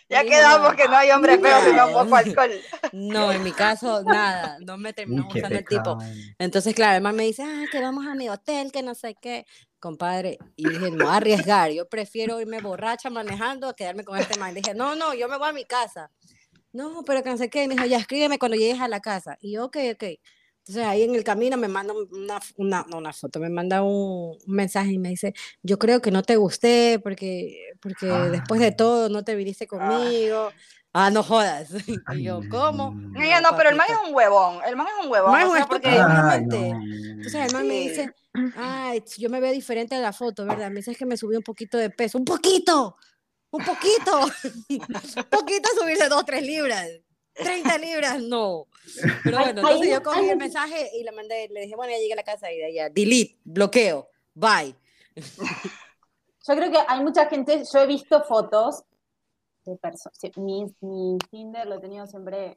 Ya quedamos no, que no hay hombre feo que no poco alcohol. No, en mi caso, nada, no me terminó Uy, gustando el tipo. Entonces, claro, el man me dice, ah, que vamos a mi hotel, que no sé qué. Compadre, y dije, no arriesgar, yo prefiero irme borracha manejando a quedarme con este man. Dije, no, no, yo me voy a mi casa. No, pero que no sé qué. Y me dijo, ya escríbeme cuando llegues a la casa. Y yo, ok, ok. Entonces ahí en el camino me manda una, una, no, una foto, me manda un, un mensaje y me dice, yo creo que no te gusté porque, porque después de Ah. todo no te viniste conmigo. Ah, no jodas. Y yo, ¿cómo? no. Ella no, pero el man es un huevón. El man es un huevón. Man es o un sea, porque Ay, no. Entonces el man me Sí. dice, ay, yo me veo diferente a la foto, ¿verdad? Me dice "Es que me subí un poquito de peso. ¡Un poquito! Un poquito, un poquito subirse dos, tres libras. 30 libras, no. Pero bueno, entonces yo cogí el mensaje y le mandé, le dije, bueno, ya llegué a la casa y de allá, delete, bloqueo, bye. Yo creo que hay mucha gente, yo he visto fotos de personas, mi, mi Tinder lo he tenido siempre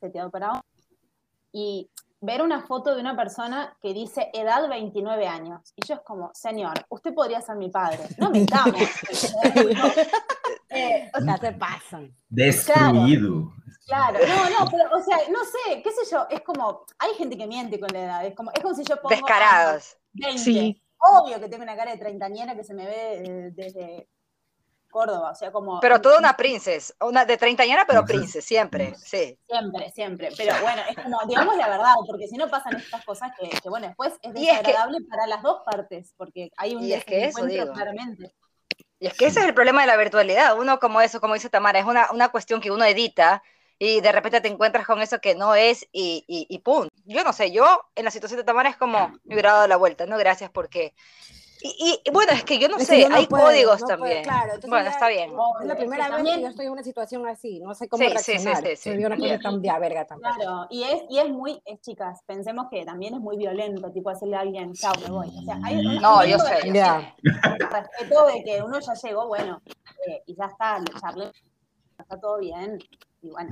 seteado para y ver una foto de una persona que dice edad 29 años. Y yo es como, señor, usted podría ser mi padre. No mentamos. eh, o sea, se pasan. Destruido. Claro, no, no, pero, o sea, no sé, qué sé yo, es como, hay gente que miente con la edad, es como, es como si yo pongo... Descarados. 20. Sí. Obvio que tengo una cara de treintañera que se me ve eh, desde Córdoba, o sea, como... Pero toda una princesa, una de treintañera, pero princesa, siempre, sí. Siempre, siempre, pero bueno, es como, digamos la verdad, porque si no pasan estas cosas que, que bueno, después es desagradable es que, para las dos partes, porque hay un y es que eso, digo. claramente. Y es que ese es el problema de la virtualidad, uno como eso, como dice Tamara, es una, una cuestión que uno edita, y de repente te encuentras con eso que no es y, y, y pum. Yo no sé, yo en la situación de Tamara es como me hubiera dado la vuelta, no gracias porque... Y, y bueno, es que yo no Es sé, que yo no hay puedo, códigos no puedo, también. claro, entonces bueno, ya- está bien. Es la primera vez También- que yo estoy en una situación así, no sé cómo Sí, sí, sí, reaccionar. sí, sí. Soy una cosa tan de a verga tampoco. Claro, y es, y es muy, es, chicas, pensemos que también es muy violento, tipo decirle a alguien, chao, me voy. O sea, hay un No, yo de sé, yo Ya. respeto de que uno ya llegó, bueno, eh, y ya está, le charlé, está todo bien, y bueno.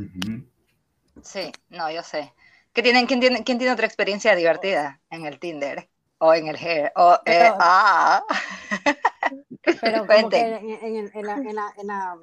Sí, no, yo sé. ¿Qué tienen, quién, tiene, ¿Quién tiene otra experiencia divertida en el Tinder? O en el Hair. O, eh, Pero- ah. Pero como Cuenten. que en, en- en la, en, la, en, la,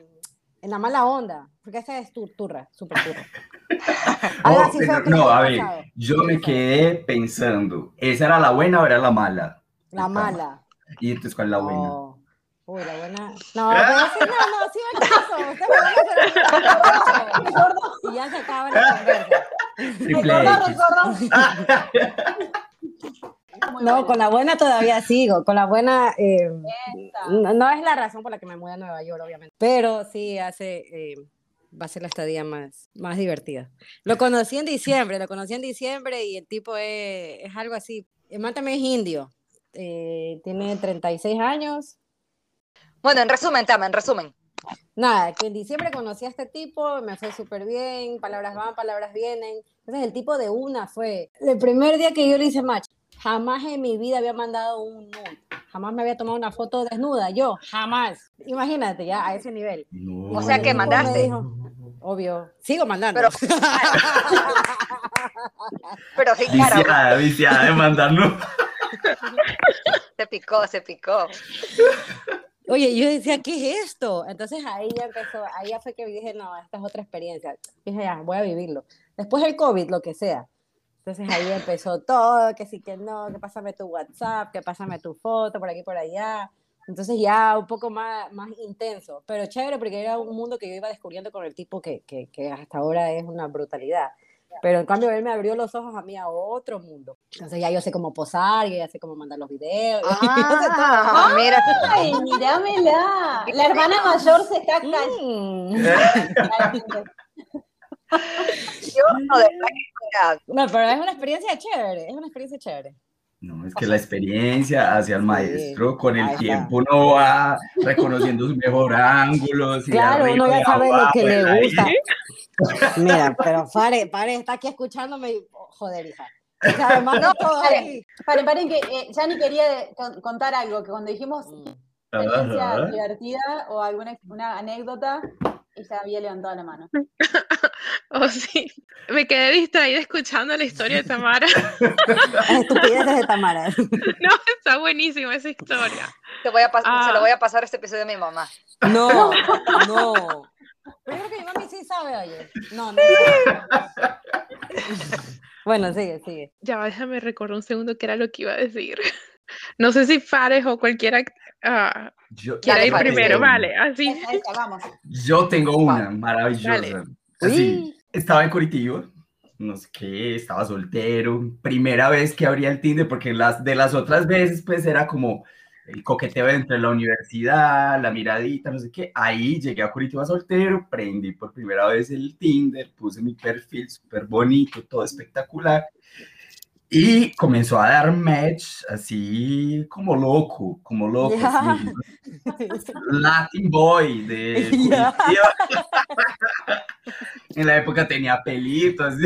en la mala onda, porque esa es tu turra, súper turra. Oh, pero no, a ver, pasado. yo me quedé pensando, ¿esa era la buena o era la mala? La mala. Y entonces, ¿cuál es la buena? No. Uy, la buena. No, pero sí, no, no, sí me caso. Usted me van a hacer un- Y ya se acaba la conversa. Triple Recordá, X. Muy No, buena. con la buena todavía sigo. Con la buena. eh, no es la razón por la que me mudé a Nueva York, obviamente. Pero sí hace. eh, va a ser la estadía más, más divertida. Lo conocí en diciembre, lo conocí en diciembre y el tipo es, es algo así. El man también es indio. eh, tiene 36 años. Bueno, en resumen, Tama, en resumen. Nada, que en diciembre conocí a este tipo, me fue súper bien, palabras van, palabras vienen. Entonces el tipo de una fue, el primer día que yo le hice match, jamás en mi vida había mandado un nude, jamás me había tomado una foto desnuda, yo, jamás. Imagínate ya, a ese nivel. No. O sea que mandaste. dijo, Obvio, sigo mandando. Pero, pero sí, claro, Viciada, viciada de mandarnos. se picó, se picó. Oye, yo decía, ¿qué es esto? Entonces ahí ya empezó, ahí ya fue que dije, no, esta es otra experiencia. Dije, ya, voy a vivirlo. Después el COVID, lo que sea. Entonces ahí empezó todo, que sí, que no, que pásame tu WhatsApp, que pásame tu foto, por aquí, por allá. Entonces ya un poco más, más intenso, pero chévere porque era un mundo que yo iba descubriendo con el tipo que, que, que hasta ahora es una brutalidad. Pero en cambio él me abrió los ojos a mí a otro mundo. Entonces ya yo sé cómo posar, ya sé cómo mandar los videos. Ah, mira. Ay, mirámela. La hermana mayor se está Mm. callando. Yo, no, de No, pero es una experiencia chévere, es una experiencia chévere. No, es que la experiencia hacia el maestro, con ahí el tiempo uno va reconociendo su mejor ángulo. Claro, uno ya sabe lo que le ahí. gusta. Mira, pero Fare, Fare está aquí escuchándome y, oh, joder, hija. O sea, además. Paren, paren que eh, Jani quería contar algo, que cuando dijimos Mm. experiencia Ajá. divertida o alguna una anécdota, ella había levantado la mano. Oh, sí. Me quedé distraída escuchando la historia de Tamara. Las estupideces de Tamara. No, está buenísima esa historia. te voy a pas- Ah. se lo voy a pasar este episodio a mi mamá. No, no. Pero yo creo que mi mami sí sabe, oye. No, no. Bueno, sigue, sigue. Ya déjame recordar un segundo qué era lo que iba a decir. No sé si Fares o cualquiera ah, Yo, quiera ir Fares, primero, vale, así. Vamos. yo tengo una maravillosa. Así, estaba en Curitiba, no sé qué, estaba soltero, primera vez que abría el Tinder, porque las, de las otras veces pues era como el coqueteo entre la universidad, la miradita, no sé qué. Ahí llegué a Curitiba soltero, prendí por primera vez el Tinder, puse mi perfil súper bonito, todo espectacular. Y comenzó a dar match así como loco, como loco. Así. Latin Boy de yeah. En la época tenía pelitos.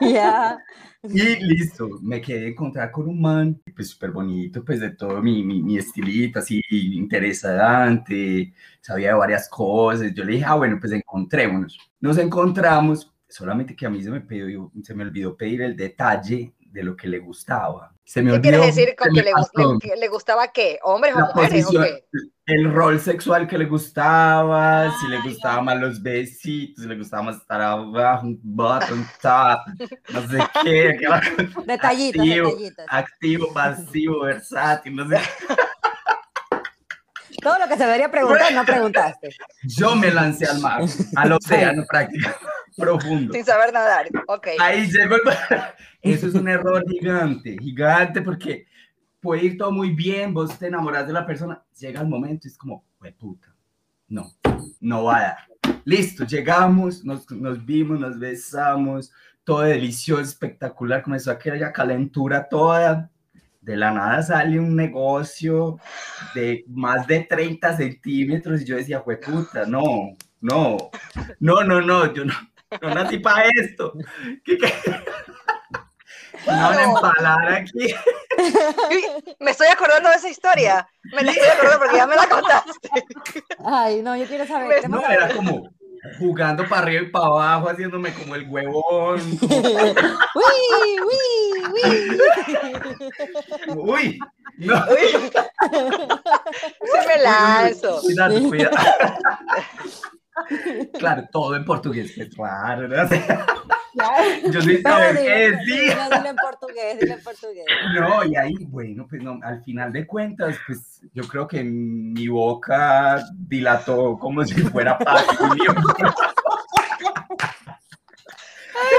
Yeah. Y listo, me quedé encontrar con un man, pues súper bonito, pues de todo mi, mi, mi, estilito, así interesante, sabía de varias cosas. Yo le dije, ah, bueno, pues encontrémonos. Nos encontramos, solamente que a mí se me, pidió, se me olvidó pedir el detalle de lo que le gustaba. Se me ¿Qué olvidó, quieres decir con que le, pasó. le- le gustaba qué? ¿Hombres o mujeres o qué? el rol sexual que le gustaba, si le Ay, gustaban más los besitos, si le gustaba más estar abajo, un bottom top, no sé qué. Detallitos, activo, detallitos. activo, pasivo, versátil, no sé. Todo lo que se debería preguntar, no preguntaste. Yo me lancé al mar, al océano prácticamente, profundo. Sin saber nadar. Ok. Ahí llegó el... Eso es un error gigante, gigante, porque puede ir todo muy bien, vos te enamoras de la persona, llega el momento y es como, "Jue puta, no, no va a dar. Listo, llegamos, nos, nos vimos, nos besamos, todo delicioso, espectacular, comenzó aquella calentura toda. De la nada sale un negocio de más de 30 centímetros y yo decía, "Jue puta, no, no, no, no, no, yo no, no nací para esto. ¿Qué, qué? Me van a empalar aquí. Me estoy acordando de esa historia. Me la estoy acordando porque ya me la contaste. Ay, no, yo quiero saber. No, saber. era como jugando para arriba y para abajo, haciéndome como el huevón. Uy, uy, uy. Uy, no. Uy. Sí me lanzo. Cuidado, cuidado. Claro, todo en portugués, raro. ¿no? Yo sí No, qué decía. no, dile en portugués, dile en portugués. No, y ahí, bueno, pues no, al final de cuentas, pues yo creo que mi boca dilató como si fuera patrimonio.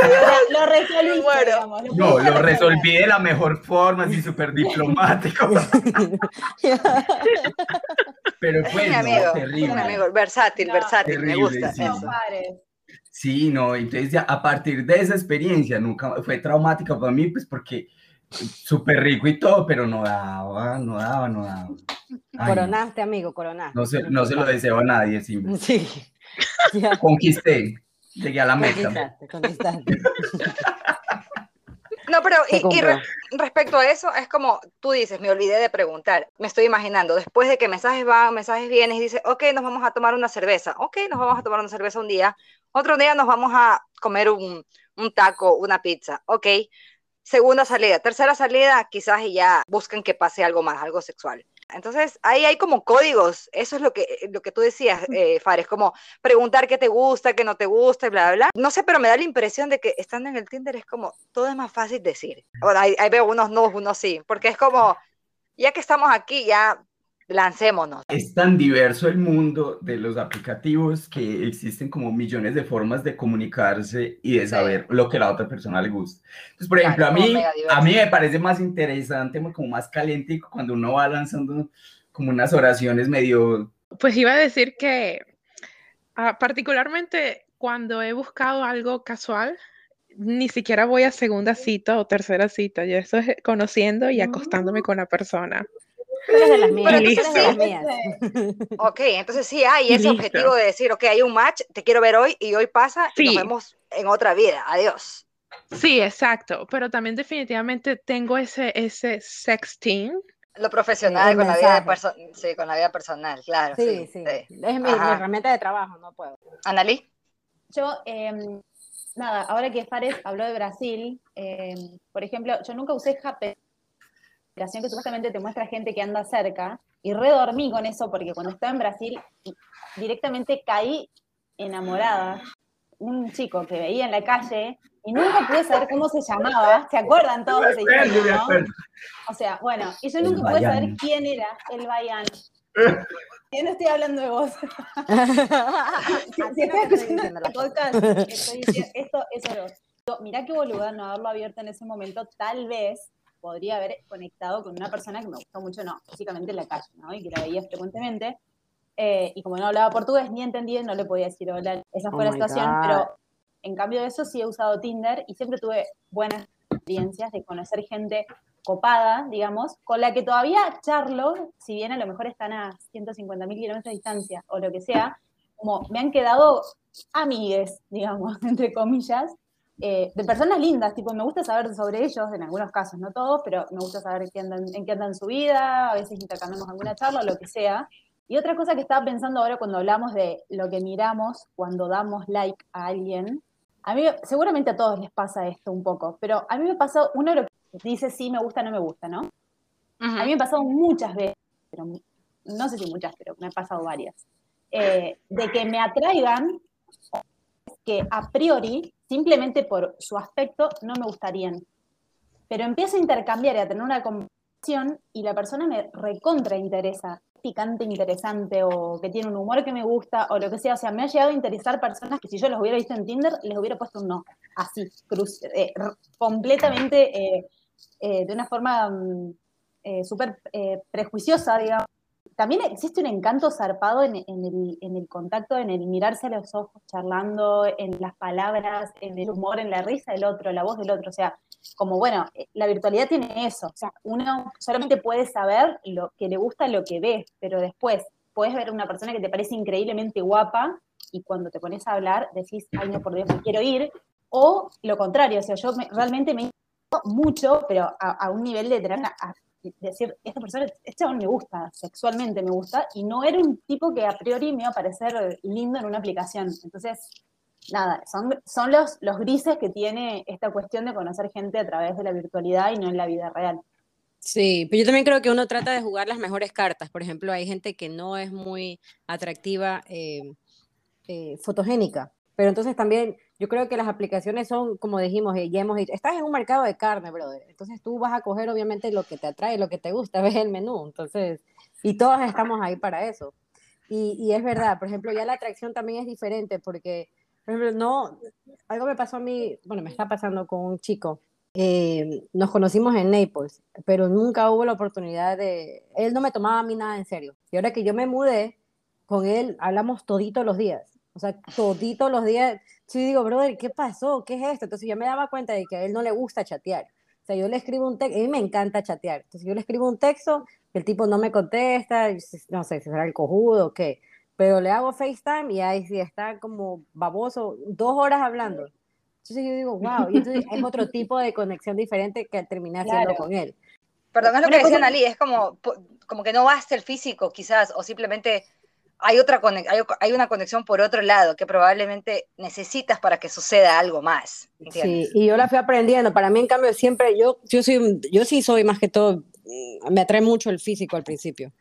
Lo, lo resolviste, Bueno. No, lo resolví de la mejor forma, así súper diplomático. Pero fue mi no, amigo. Terrible. un amigo. Versátil, No. versátil. Me gusta sí. No eso. pares. Sí, no, entonces ya a partir de esa experiencia nunca fue traumática para mí, pues porque súper rico y todo, pero no daba, no daba, no daba. Ay, Coronaste, amigo, coronaste. no, se, no se lo deseo a nadie, sí. Sí. Ya. Conquisté, llegué a la meta. Conquistaste, conquistaste. No, pero y, y cumplió. re- respecto a eso, es como tú dices, me olvidé de preguntar. Me estoy imaginando, después de que mensajes van, mensajes vienen y dices, ok, nos vamos a tomar una cerveza. Ok, nos vamos a tomar una cerveza un día. Otro día nos vamos a comer un, un taco, una pizza. Ok. Segunda salida. Tercera salida, quizás y ya buscan que pase algo más, algo sexual. Entonces, ahí hay como códigos. Eso es lo que, lo que tú decías, eh, Fares, como preguntar qué te gusta, qué no te gusta, bla, bla. No sé, pero me da la impresión de que estando en el Tinder es como, todo es más fácil decir. Bueno, ahí, ahí veo unos no, unos sí, porque es como, ya que estamos aquí, ya lancémonos. Es tan diverso el mundo de los aplicativos que existen como millones de formas de comunicarse y de Sí. saber lo que a la otra persona le gusta. Entonces, por Claro, ejemplo, a mí, a mí me parece más interesante, como más caliente cuando uno va lanzando como unas oraciones medio Pues iba a decir que ah, particularmente cuando he buscado algo casual, ni siquiera voy a segunda cita o tercera cita, ya eso es conociendo y acostándome con la persona. Tú eres de las mías. Pero tú entonces eres de las sí. mías. Ok, entonces sí hay ese Listo. objetivo de decir, ok, hay un match, te quiero ver hoy y hoy pasa y nos Sí. vemos en otra vida. Adiós. Sí, exacto, pero también definitivamente tengo ese, ese sexting. Lo profesional el con la vida de sí, con la vida personal, claro. Sí, sí. Es mi, mi herramienta de trabajo, no puedo. Analí. Yo, eh, nada, ahora que Fares habló de Brasil, eh, por ejemplo, yo nunca usé Happn, aplicación que supuestamente te muestra gente que anda cerca, y redormí con eso porque cuando estaba en Brasil directamente caí enamorada. Un chico que veía en la calle y nunca pude saber cómo se llamaba. ¿Se acuerdan todos de esa Me historia, no? O sea, bueno, y yo El nunca pude saber quién era el Bayano. Yo no estoy hablando de vos. Si, si estás escuchando este podcast, estoy diciendo, esto es oro. Mirá qué boluda no haberlo abierto en ese momento, tal vez podría haber conectado con una persona que me gustó mucho, no, físicamente en la calle, ¿no? Y que la veía frecuentemente. Eh, y como no hablaba portugués ni entendía, no le podía decir hola. Esa fue Oh la situación, God. pero en cambio de eso sí he usado Tinder y siempre tuve buenas experiencias de conocer gente copada, digamos, con la que todavía charlo, si bien a lo mejor están a 150 mil kilómetros de distancia o lo que sea, como me han quedado amigues, digamos, entre comillas, eh, de personas lindas, tipo, me gusta saber sobre ellos, en algunos casos, no todos, pero me gusta saber en qué andan, en qué andan su vida, a veces intercambiamos alguna charla, lo que sea. Y otra cosa que estaba pensando ahora cuando hablamos de lo que miramos cuando damos like a alguien, a mí seguramente a todos les pasa esto un poco, pero a mí me pasó, uno lo que dice sí, me gusta, no me gusta, ¿no? A mí me ha pasado muchas veces, pero no sé si muchas, pero me ha pasado varias, eh, de que me atraigan que a priori simplemente por su aspecto no me gustarían. Pero empiezo a intercambiar y a tener una conversación y la persona me recontra interesa, picante, interesante o que tiene un humor que me gusta o lo que sea. O sea, me ha llegado a interesar personas que si yo los hubiera visto en Tinder les hubiera puesto un no, así, cruz, eh, completamente eh, eh, de una forma mm, súper prejuiciosa, digamos también existe un encanto zarpado en, el, contacto, en el mirarse a los ojos, charlando, en las palabras, en el humor, en la risa del otro, la voz del otro. O sea, como bueno, eh, la virtualidad tiene eso. O sea, uno solamente puede saber lo que le gusta, lo que ve, pero después puedes ver a una persona que te parece increíblemente guapa y cuando te pones a hablar decís, ay no, por Dios, me quiero ir. O lo contrario, o sea, yo realmente me mucho, pero a, un nivel de tener decir, esta persona, este hombre me gusta, sexualmente me gusta, y no era un tipo que a priori me iba a parecer lindo en una aplicación. Entonces, nada, son, son los, los grises que tiene esta cuestión de conocer gente a través de la virtualidad y no en la vida real. Sí, pero yo también creo que uno trata de jugar las mejores cartas. Por ejemplo, hay gente que no es muy atractiva, eh, eh, fotogénica, pero entonces también yo creo que las aplicaciones son, como dijimos, eh, ya hemos dicho, estás en un mercado de carne, brother. Entonces tú vas a coger obviamente lo que te atrae, lo que te gusta, ves el menú. Entonces, y todas estamos ahí para eso. Y, y es verdad, por ejemplo, ya la atracción también es diferente porque, por ejemplo, no, algo me pasó a mí, bueno, me está pasando con un chico. Eh, nos conocimos en Naples, pero nunca hubo la oportunidad de, él no me tomaba a mí nada en serio. Y ahora que yo me mudé, con él hablamos toditos los días o sea, toditos los días, yo digo, brother, ¿qué pasó? ¿Qué es esto? Entonces yo me daba cuenta de que a él no le gusta chatear. O sea, yo le escribo un texto, a mí me encanta chatear. Entonces yo le escribo un texto, el tipo no me contesta, no sé será el cojudo o qué, pero le hago FaceTime y ahí sí está como baboso, dos horas hablando. Entonces yo digo, wow, y entonces es otro tipo de conexión diferente que terminé haciendo con él. Perdón, es lo que decía Nali, es como, como que no va a ser físico quizás, o simplemente hay, otra hay, una conexión por otro lado que probablemente necesitas para que suceda algo más. Sí, y yo la fui aprendiendo. Para mí, en cambio, siempre yo, yo, soy, yo sí soy más que todo, me atrae mucho el físico al principio.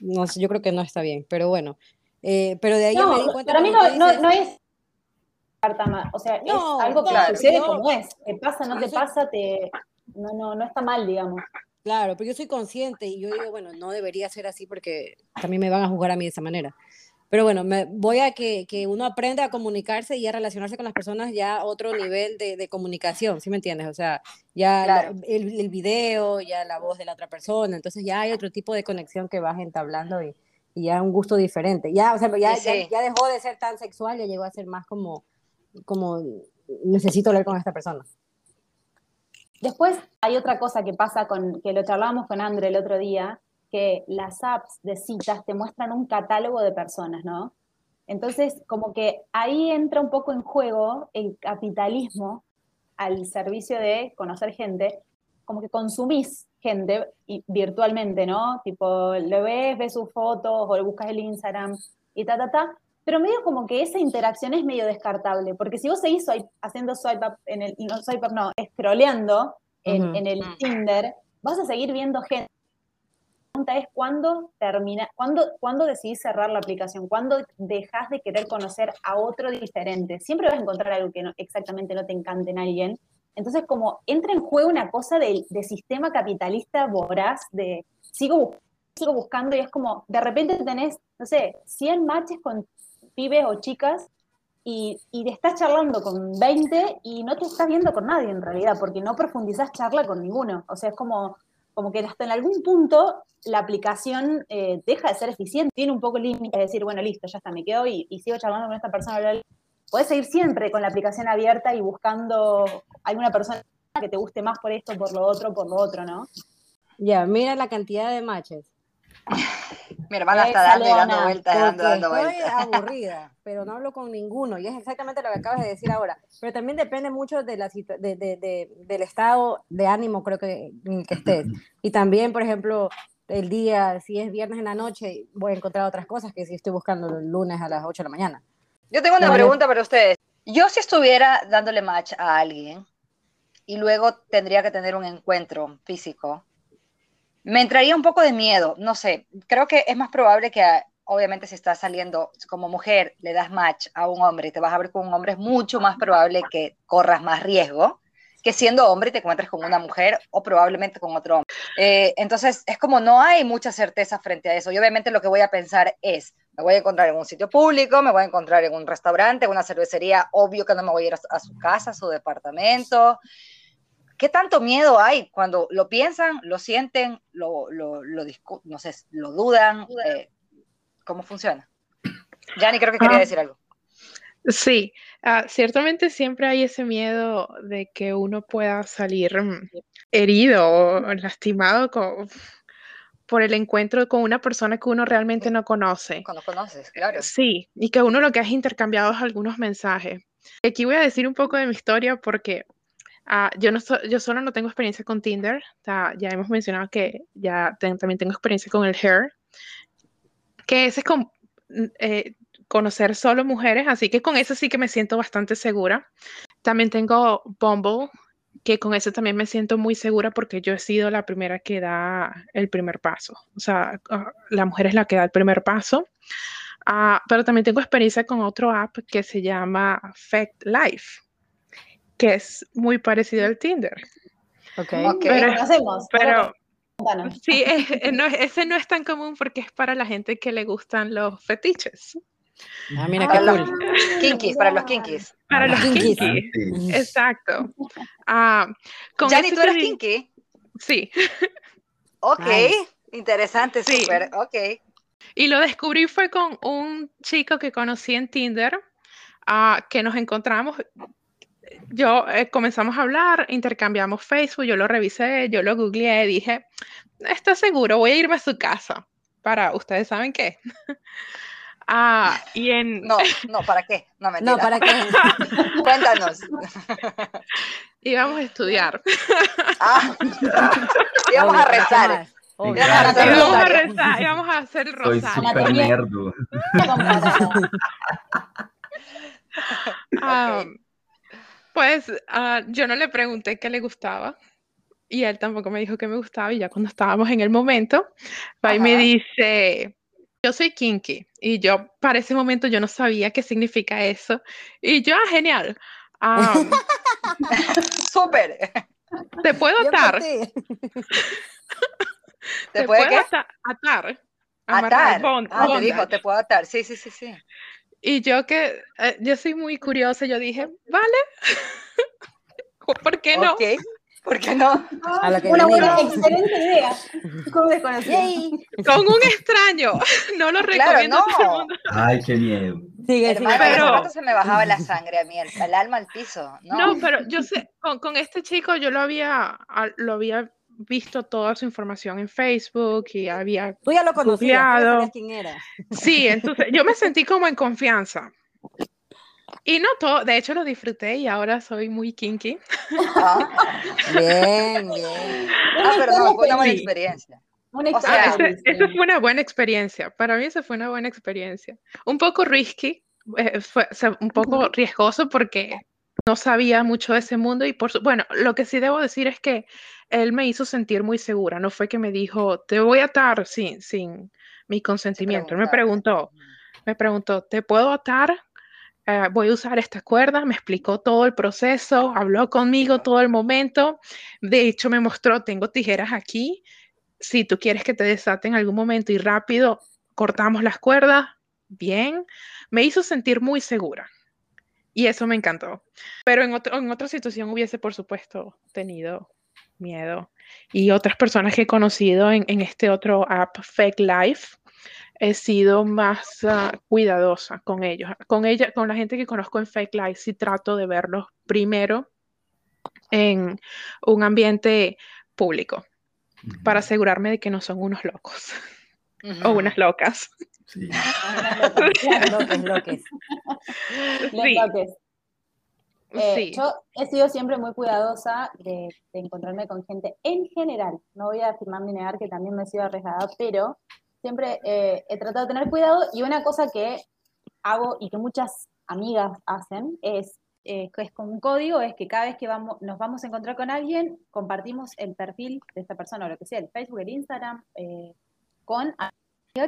No, yo creo que no está bien, pero bueno. Eh, pero de ahí me di cuenta. Para mí no, no, no es o sea, es algo que sucede como es. Te pasa, no te pasa, te, no, no, no está mal, digamos. Claro, pero yo soy consciente y yo digo, bueno, no debería ser así porque también me van a juzgar a mí de esa manera. Pero bueno, me, voy a que, que, uno aprenda a comunicarse y a relacionarse con las personas ya a otro nivel de, de comunicación, ¿sí me entiendes? O sea, ya el, el, video, ya la voz de la otra persona, entonces ya hay otro tipo de conexión que vas entablando y, y ya un gusto diferente. Ya, o sea, ya, ya, ya, dejó de ser tan sexual, ya llegó a ser más como, como necesito hablar con esta persona. Después hay otra cosa que pasa con, que lo charlábamos con André el otro día, que las apps de citas te muestran un catálogo de personas, ¿no? Entonces, como que ahí entra un poco en juego el capitalismo al servicio de conocer gente, como que consumís gente virtualmente, ¿no? Tipo, lo ves, ves sus fotos o lo buscas el Instagram y ta, ta, ta, pero medio como que esa interacción es medio descartable, porque si vos seguís haciendo swipe up en el, no swipe up, no, scrolleando en, en el mm. Tinder, vas a seguir viendo gente. La pregunta es cuándo termina, cuándo, cuándo decidís cerrar la aplicación, cuándo dejas de querer conocer a otro diferente. Siempre vas a encontrar algo que no, exactamente no te encante en alguien. Entonces, como entra en juego una cosa de, de sistema capitalista voraz, de sigo, sigo buscando y es como, de repente tenés, no sé, 100 matches con pibes o chicas y, y, te estás charlando con 20 y no te estás viendo con nadie en realidad, porque no profundizás charla con ninguno. O sea, es como, como que hasta en algún punto la aplicación eh, deja de ser eficiente, tiene un poco límite de decir, bueno, listo, ya está, me quedo y, sigo charlando con esta persona. Puedes seguir siempre con la aplicación abierta y buscando alguna persona que te guste más por esto, por lo otro, por lo otro, ¿no? Ya, mira la cantidad de matches. Mi hermana está dando y dando vueltas, dando, dando estoy vueltas. aburrida, pero no hablo con ninguno. Y es exactamente lo que acabas de decir ahora. Pero también depende mucho de la de, de- de- del estado de ánimo, creo que que estés. Y también, por ejemplo, el día, si es viernes en la noche, voy a encontrar otras cosas que si estoy buscando el lunes a las 8 de la mañana. Yo tengo una pregunta para ustedes. Yo si estuviera dándole match a alguien y luego tendría que tener un encuentro físico, me entraría un poco de miedo. No sé, creo que es más probable que, ah, obviamente, si estás saliendo como mujer, le das match a un hombre y te vas a ver con un hombre, es mucho más probable que corras más riesgo que siendo hombre te encuentres con una mujer o probablemente con otro hombre. Eh, entonces, es como no hay mucha certeza frente a eso. Y obviamente lo que voy a pensar es, me voy a encontrar en un sitio público, me voy a encontrar en un restaurante, una cervecería, obvio que no me voy a ir a su casa, a su departamento. ¿Qué tanto miedo hay cuando lo piensan, lo sienten, lo, lo, no sé, lo dudan? eh, ¿Cómo funciona? Yanni creo que quería Ah. decir algo. Sí, ah, ciertamente siempre hay ese miedo de que uno pueda salir mm, herido o lastimado por el encuentro con una persona que uno realmente no conoce. Cuando conoces, claro. Sí, y que uno lo que ha intercambiado es algunos mensajes. Aquí voy a decir un poco de mi historia porque ah, yo, no so- yo solo no tengo experiencia con Tinder. ya hemos mencionado que ya ten- también tengo experiencia con el Hair, que ese es con, eh, conocer solo mujeres, así que con eso sí que me siento bastante segura. También tengo Bumble, que con eso también me siento muy segura porque yo he sido la primera que da el primer paso. O sea, ah, la mujer es la que da el primer paso. Ah, pero también tengo experiencia con otro app que se llama Fact Life, que es muy parecido al Tinder. Ok. Pero- ¿Qué hacemos? Pero sí, es- es- no, es- ese no es tan común porque es para la gente que le gustan los fetiches. Ah, mira Ah, qué la- cool. Kinkies, para los kinkies. Para los Kinkies. kinky. Exacto. Ah, con eso ¿tú eres kinky? Sí. Ok, Nice. interesante, Sí. súper, ok. Y lo descubrí fue con un chico que conocí en Tinder, ah, que nos encontramos. Yo eh, comenzamos a hablar, intercambiamos Facebook, yo lo revisé, yo lo googleé, dije, está seguro, voy a irme a su casa para, ustedes saben qué. Ah, y en, No, no, ¿para qué? No, mentira. No, ¿para qué? Cuéntanos. íbamos a estudiar. Ah, íbamos a ¿qué rezar. íbamos a rezar, íbamos a hacer el Soy rosario. súper Anatomía. nerdo. Pues ah, yo no le pregunté qué le gustaba y él tampoco me dijo que me gustaba y ya cuando estábamos en el momento, y me dice, yo soy kinky y yo para ese momento yo no sabía qué significa eso y yo, ah, genial, Súper. te puedo Yo atar. ¿Te qué? ata- atar, Atar. bond- Ah, te bondage". dijo, te puedo atar. Sí, sí, sí, sí. Y yo que, eh, yo soy muy curiosa, yo dije, vale, ¿por qué no? ¿Por qué no? A lo que Una buena, excelente idea. Yay. Con un extraño, no lo Claro, recomiendo a todo el no. mundo. Ay, qué miedo. Sigue, sigue. Hermano, Pero- se me bajaba la sangre a mí, el, el alma al piso. No, No, pero yo sé, con, con este chico yo lo había, lo había visto toda su información en Facebook y había, Tú ya lo conocías, sabías quién era. sí, entonces yo me sentí como en confianza. Y no todo, de hecho lo disfruté y ahora soy muy kinky. Ah, Bien, bien. ah, pero no, fue una buena experiencia. Una O sea, Ah, ese- esa fue una buena experiencia. Para mí esa fue una buena experiencia. Un poco risky, eh, fue se- un poco riesgoso porque no sabía mucho de ese mundo y por su- bueno, lo que sí debo decir es que él me hizo sentir muy segura. No fue que me dijo, te voy a atar sin, sin mi consentimiento. Él me preguntó, me preguntó, ¿te puedo atar? Eh, voy a usar esta cuerda, me explicó todo el proceso, habló conmigo todo el momento, de hecho me mostró, tengo tijeras aquí, si tú quieres que te desate en algún momento y rápido cortamos las cuerdas, bien, me hizo sentir muy segura y eso me encantó. Pero en, otro- en otra situación hubiese, por supuesto, tenido miedo. Y otras personas que he conocido en, en este otro app, Fake Life, he sido más ah, cuidadosa con ellos. Con ella, con la gente que conozco en Fake Life, sí trato de verlos primero en un ambiente público para asegurarme de que no son unos locos o unas locas. Sí. loques, loques. Eh, yo he sido siempre muy cuidadosa de, encontrarme con gente en general. No voy a afirmar ni negar que también me he sido arriesgada, pero siempre eh, he tratado de tener cuidado y una cosa que hago y que muchas amigas hacen es eh, que es como un código, es que cada vez que vamos, nos vamos a encontrar con alguien, compartimos el perfil de esta persona, o lo que sea, el Facebook, el Instagram, eh, con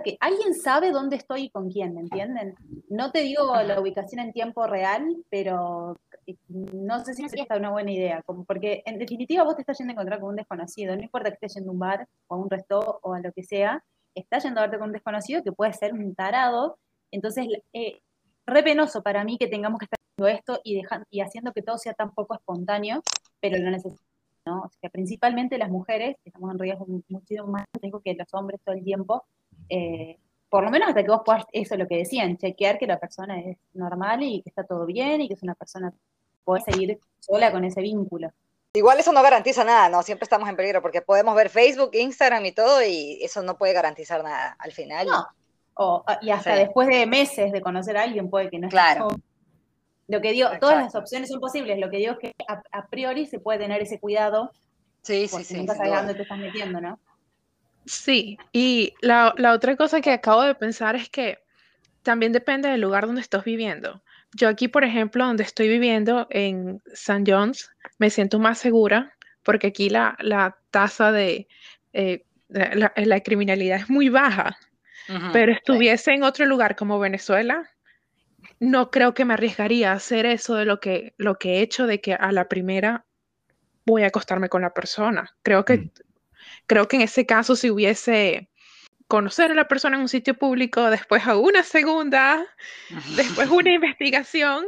que alguien sabe dónde estoy y con quién, ¿me entienden? No te digo la ubicación en tiempo real, pero no sé si es una buena idea, como porque en definitiva vos te estás yendo a encontrar con un desconocido, no importa que estés yendo a un bar o a un resto o a lo que sea, estás yendo a verte con un desconocido que puede ser un tarado, entonces eh, re penoso para mí que tengamos que estar haciendo esto y, dejando, y haciendo que todo sea tan poco espontáneo, pero lo necesitamos. ¿no? O sea, principalmente las mujeres, estamos en riesgo muchísimo más tengo que los hombres todo el tiempo, eh, por lo menos hasta que vos puedas, eso es lo que decían, chequear que la persona es normal y que está todo bien y que es una persona puede seguir sola con ese vínculo. Igual eso no garantiza nada, ¿no? Siempre estamos en peligro porque podemos ver Facebook, Instagram y todo y eso no puede garantizar nada al final. No, y hasta después de meses de conocer a alguien puede que no Claro. Lo que digo, todas las opciones son posibles. Lo que digo es que a, priori se puede tener ese cuidado. Sí, sí, sí. Nunca sabes dónde te estás metiendo, ¿no? Sí, y la, otra cosa que acabo de pensar es que también depende del lugar donde estás viviendo. Yo aquí, por ejemplo, donde estoy viviendo en St. John's, me siento más segura porque aquí la, tasa de eh, la, criminalidad es muy baja pero estuviese en otro lugar como Venezuela, no creo que me arriesgaría a hacer eso de lo que, lo que he hecho, de que a la primera voy a acostarme con la persona. Creo que, mm. creo que en ese caso, si hubiese conocer a la persona en un sitio público, después a una segunda, después una investigación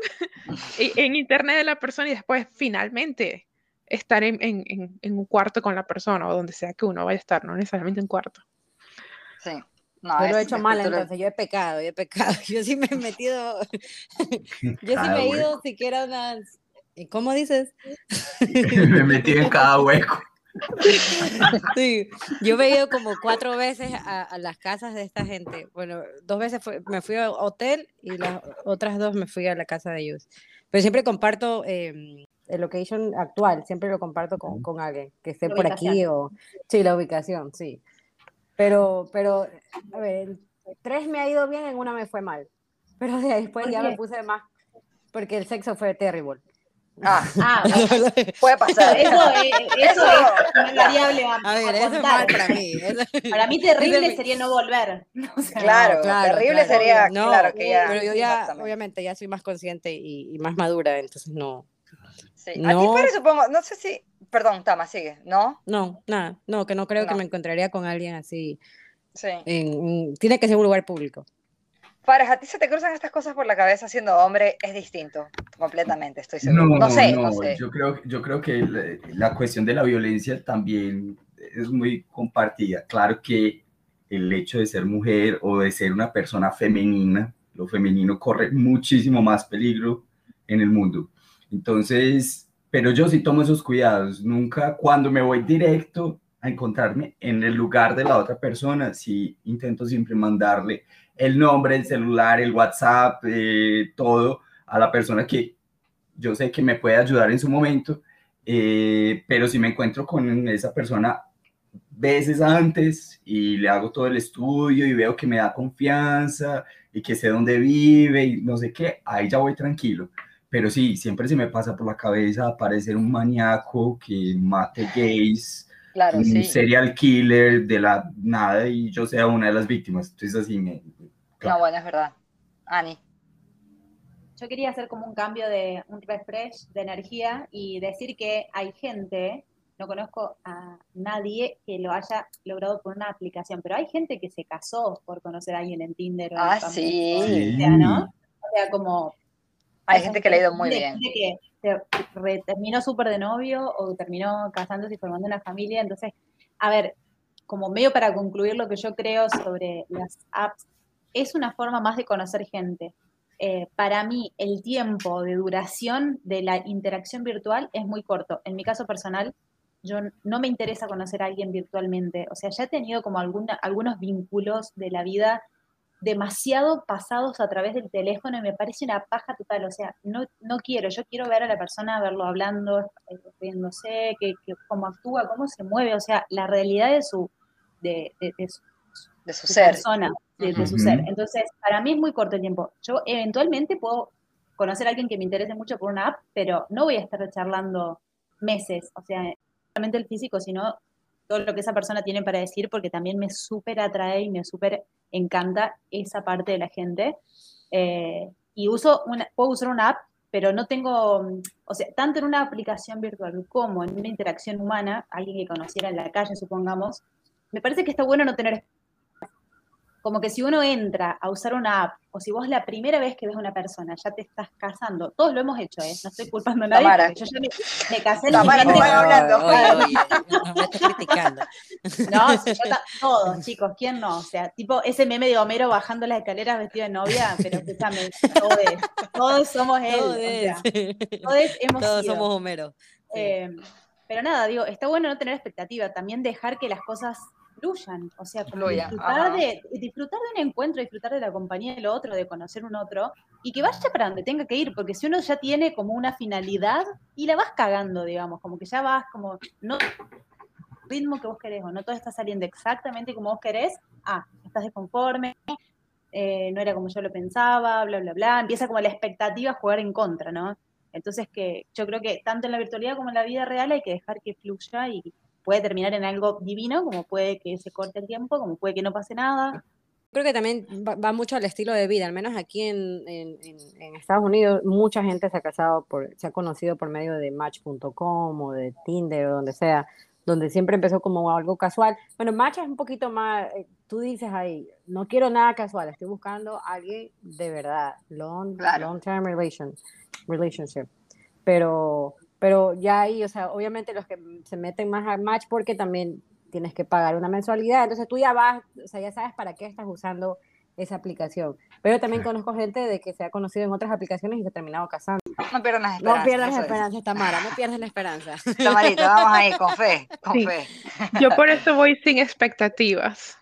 en internet de la persona y después finalmente estar en, en, en, un cuarto con la persona o donde sea que uno vaya a estar, no necesariamente en cuarto. Sí, no, yo lo he hecho mal, entonces yo he pecado, yo he pecado. Yo sí me he metido, yo sí me he ido siquiera unas, ¿cómo dices? me he metido en cada hueco. Sí, yo he ido como cuatro veces a, las casas de esta gente. Bueno, dos veces me fui a hotel y las otras dos me fui a la casa de ellos. Pero siempre comparto em, el location actual, siempre lo comparto con, con alguien que esté por aquí o... Sí, la ubicación, sí. Pero, pero, a ver, tres me ha ido bien, en una me fue mal. Pero después ya me puse más, porque el sexo fue terrible. Ah, ah puede pasar. Eso, eso, es una variable a, ver, eso es mal para mí. Para mí terrible sería no volver. claro, claro, terrible sería, claro, que ya. Pero yo ya, obviamente, ya soy más consciente y, más madura, entonces no. Sí. No, a ti, pero supongo, no sé si, Perdón, Tama, sigue, ¿no? No, nada, no, que no creo que me encontraría con alguien así. Sí. tiene que ser un lugar público. Para a ti se te cruzan estas cosas por la cabeza siendo hombre, es distinto, completamente, estoy seguro. No, no sé, no, sé. Yo creo, yo creo que la, cuestión de la violencia también es muy compartida. Claro que el hecho de ser mujer o de ser una persona femenina, lo femenino corre muchísimo más peligro en el mundo. Entonces, pero yo sí tomo esos cuidados. Nunca cuando me voy directo a encontrarme en el lugar de la otra persona, sí intento siempre mandarle el nombre, el celular, el WhatsApp, eh, todo a la persona que yo sé que me puede ayudar en su momento. Eh, pero si me encuentro con esa persona veces antes y le hago todo el estudio y veo que me da confianza y que sé dónde vive y no sé qué, ahí ya voy tranquilo pero sí, siempre se me pasa por la cabeza aparecer un maníaco que mate gays, un serial killer de la nada y yo sea una de las víctimas. Entonces así me... No, bueno, es verdad. Ani. Yo quería hacer como un cambio de un refresh de energía y decir que hay gente, no conozco a nadie que lo haya logrado por una aplicación, pero hay gente que se casó por conocer a alguien en Tinder. O ah, sí. O sea, ¿no? O sea, como hay gente que le ha ido muy bien. Que terminó súper de novio o terminó casándose y formando una familia. Entonces, a ver, como medio para concluir lo que yo creo sobre las apps, es una forma más de conocer gente. eh, para mí el tiempo de duración de la interacción virtual es muy corto. En mi caso personal, yo no me interesa conocer a alguien virtualmente. O sea, ya he tenido como algunos vínculos de la vida demasiado pasados a través del teléfono y me parece una paja total. O sea, no, no quiero, yo quiero ver a la persona, verlo hablando, riéndose, que, cómo actúa, cómo se mueve, o sea, la realidad de su, de, su, ser. persona de, su ser. Entonces, para mí es muy corto el tiempo. Yo eventualmente puedo conocer a alguien que me interese mucho por una app, pero no voy a estar charlando meses, o sea, no solamente el físico, sino todo lo que esa persona tiene para decir, porque también me súper atrae y me súper encanta esa parte de la gente. Eh, y uso una, puedo usar una app, pero no tengo, o sea, tanto en una aplicación virtual como en una interacción humana, alguien que conociera en la calle, supongamos, me parece que está bueno no tener como que si uno entra a usar una app, o si vos la primera vez que ves a una persona ya te estás casando, todos lo hemos hecho, ¿eh? No estoy culpando a nadie, yo ya me, casé en Tamara, hablando. no me estás criticando. No, yo todos, chicos, ¿quién no? O sea, tipo ese meme de Homero bajando las escaleras vestido de novia, pero escúchame, todos, todos somos él. Todos, o sea, todos hemos Todos somos Homero. Eh, pero nada, digo, está bueno no tener expectativa, también dejar que las cosas fluyan, o sea, disfrutar, de, disfrutar de un encuentro, disfrutar de la compañía del otro, de conocer un otro, y que vaya para donde tenga que ir, porque si uno ya tiene como una finalidad y la vas cagando, digamos, como que ya vas como, no ritmo que vos querés o no todo está saliendo exactamente como vos querés, ah, estás desconforme, eh, no era como yo lo pensaba, bla, bla, bla, empieza como la expectativa a jugar en contra, ¿no? Entonces que yo creo que tanto en la virtualidad como en la vida real hay que dejar que fluya y puede terminar en algo divino, como puede que se corte el tiempo, como puede que no pase nada. Creo que también va, mucho al estilo de vida, al menos aquí en, Estados Unidos mucha gente se ha casado, por, se ha conocido por medio de Match.com o de Tinder o donde sea, donde siempre empezó como algo casual. Bueno, Match es un poquito más, eh, tú dices ahí, no quiero nada casual, estoy buscando a alguien de verdad, long, long term relation, relationship. Pero pero ya ahí, o sea, obviamente los que se meten más al match porque también tienes que pagar una mensualidad, entonces tú ya vas, o sea, ya sabes para qué estás usando esa aplicación. Pero también conozco gente de que se ha conocido en otras aplicaciones y se ha terminado casando. No pierdas las esperanzas. No pierdas las esperanzas, Tamara, no pierdas la esperanza. Tamarita, vamos ahí, con fe, con fe. Yo por eso voy sin expectativas.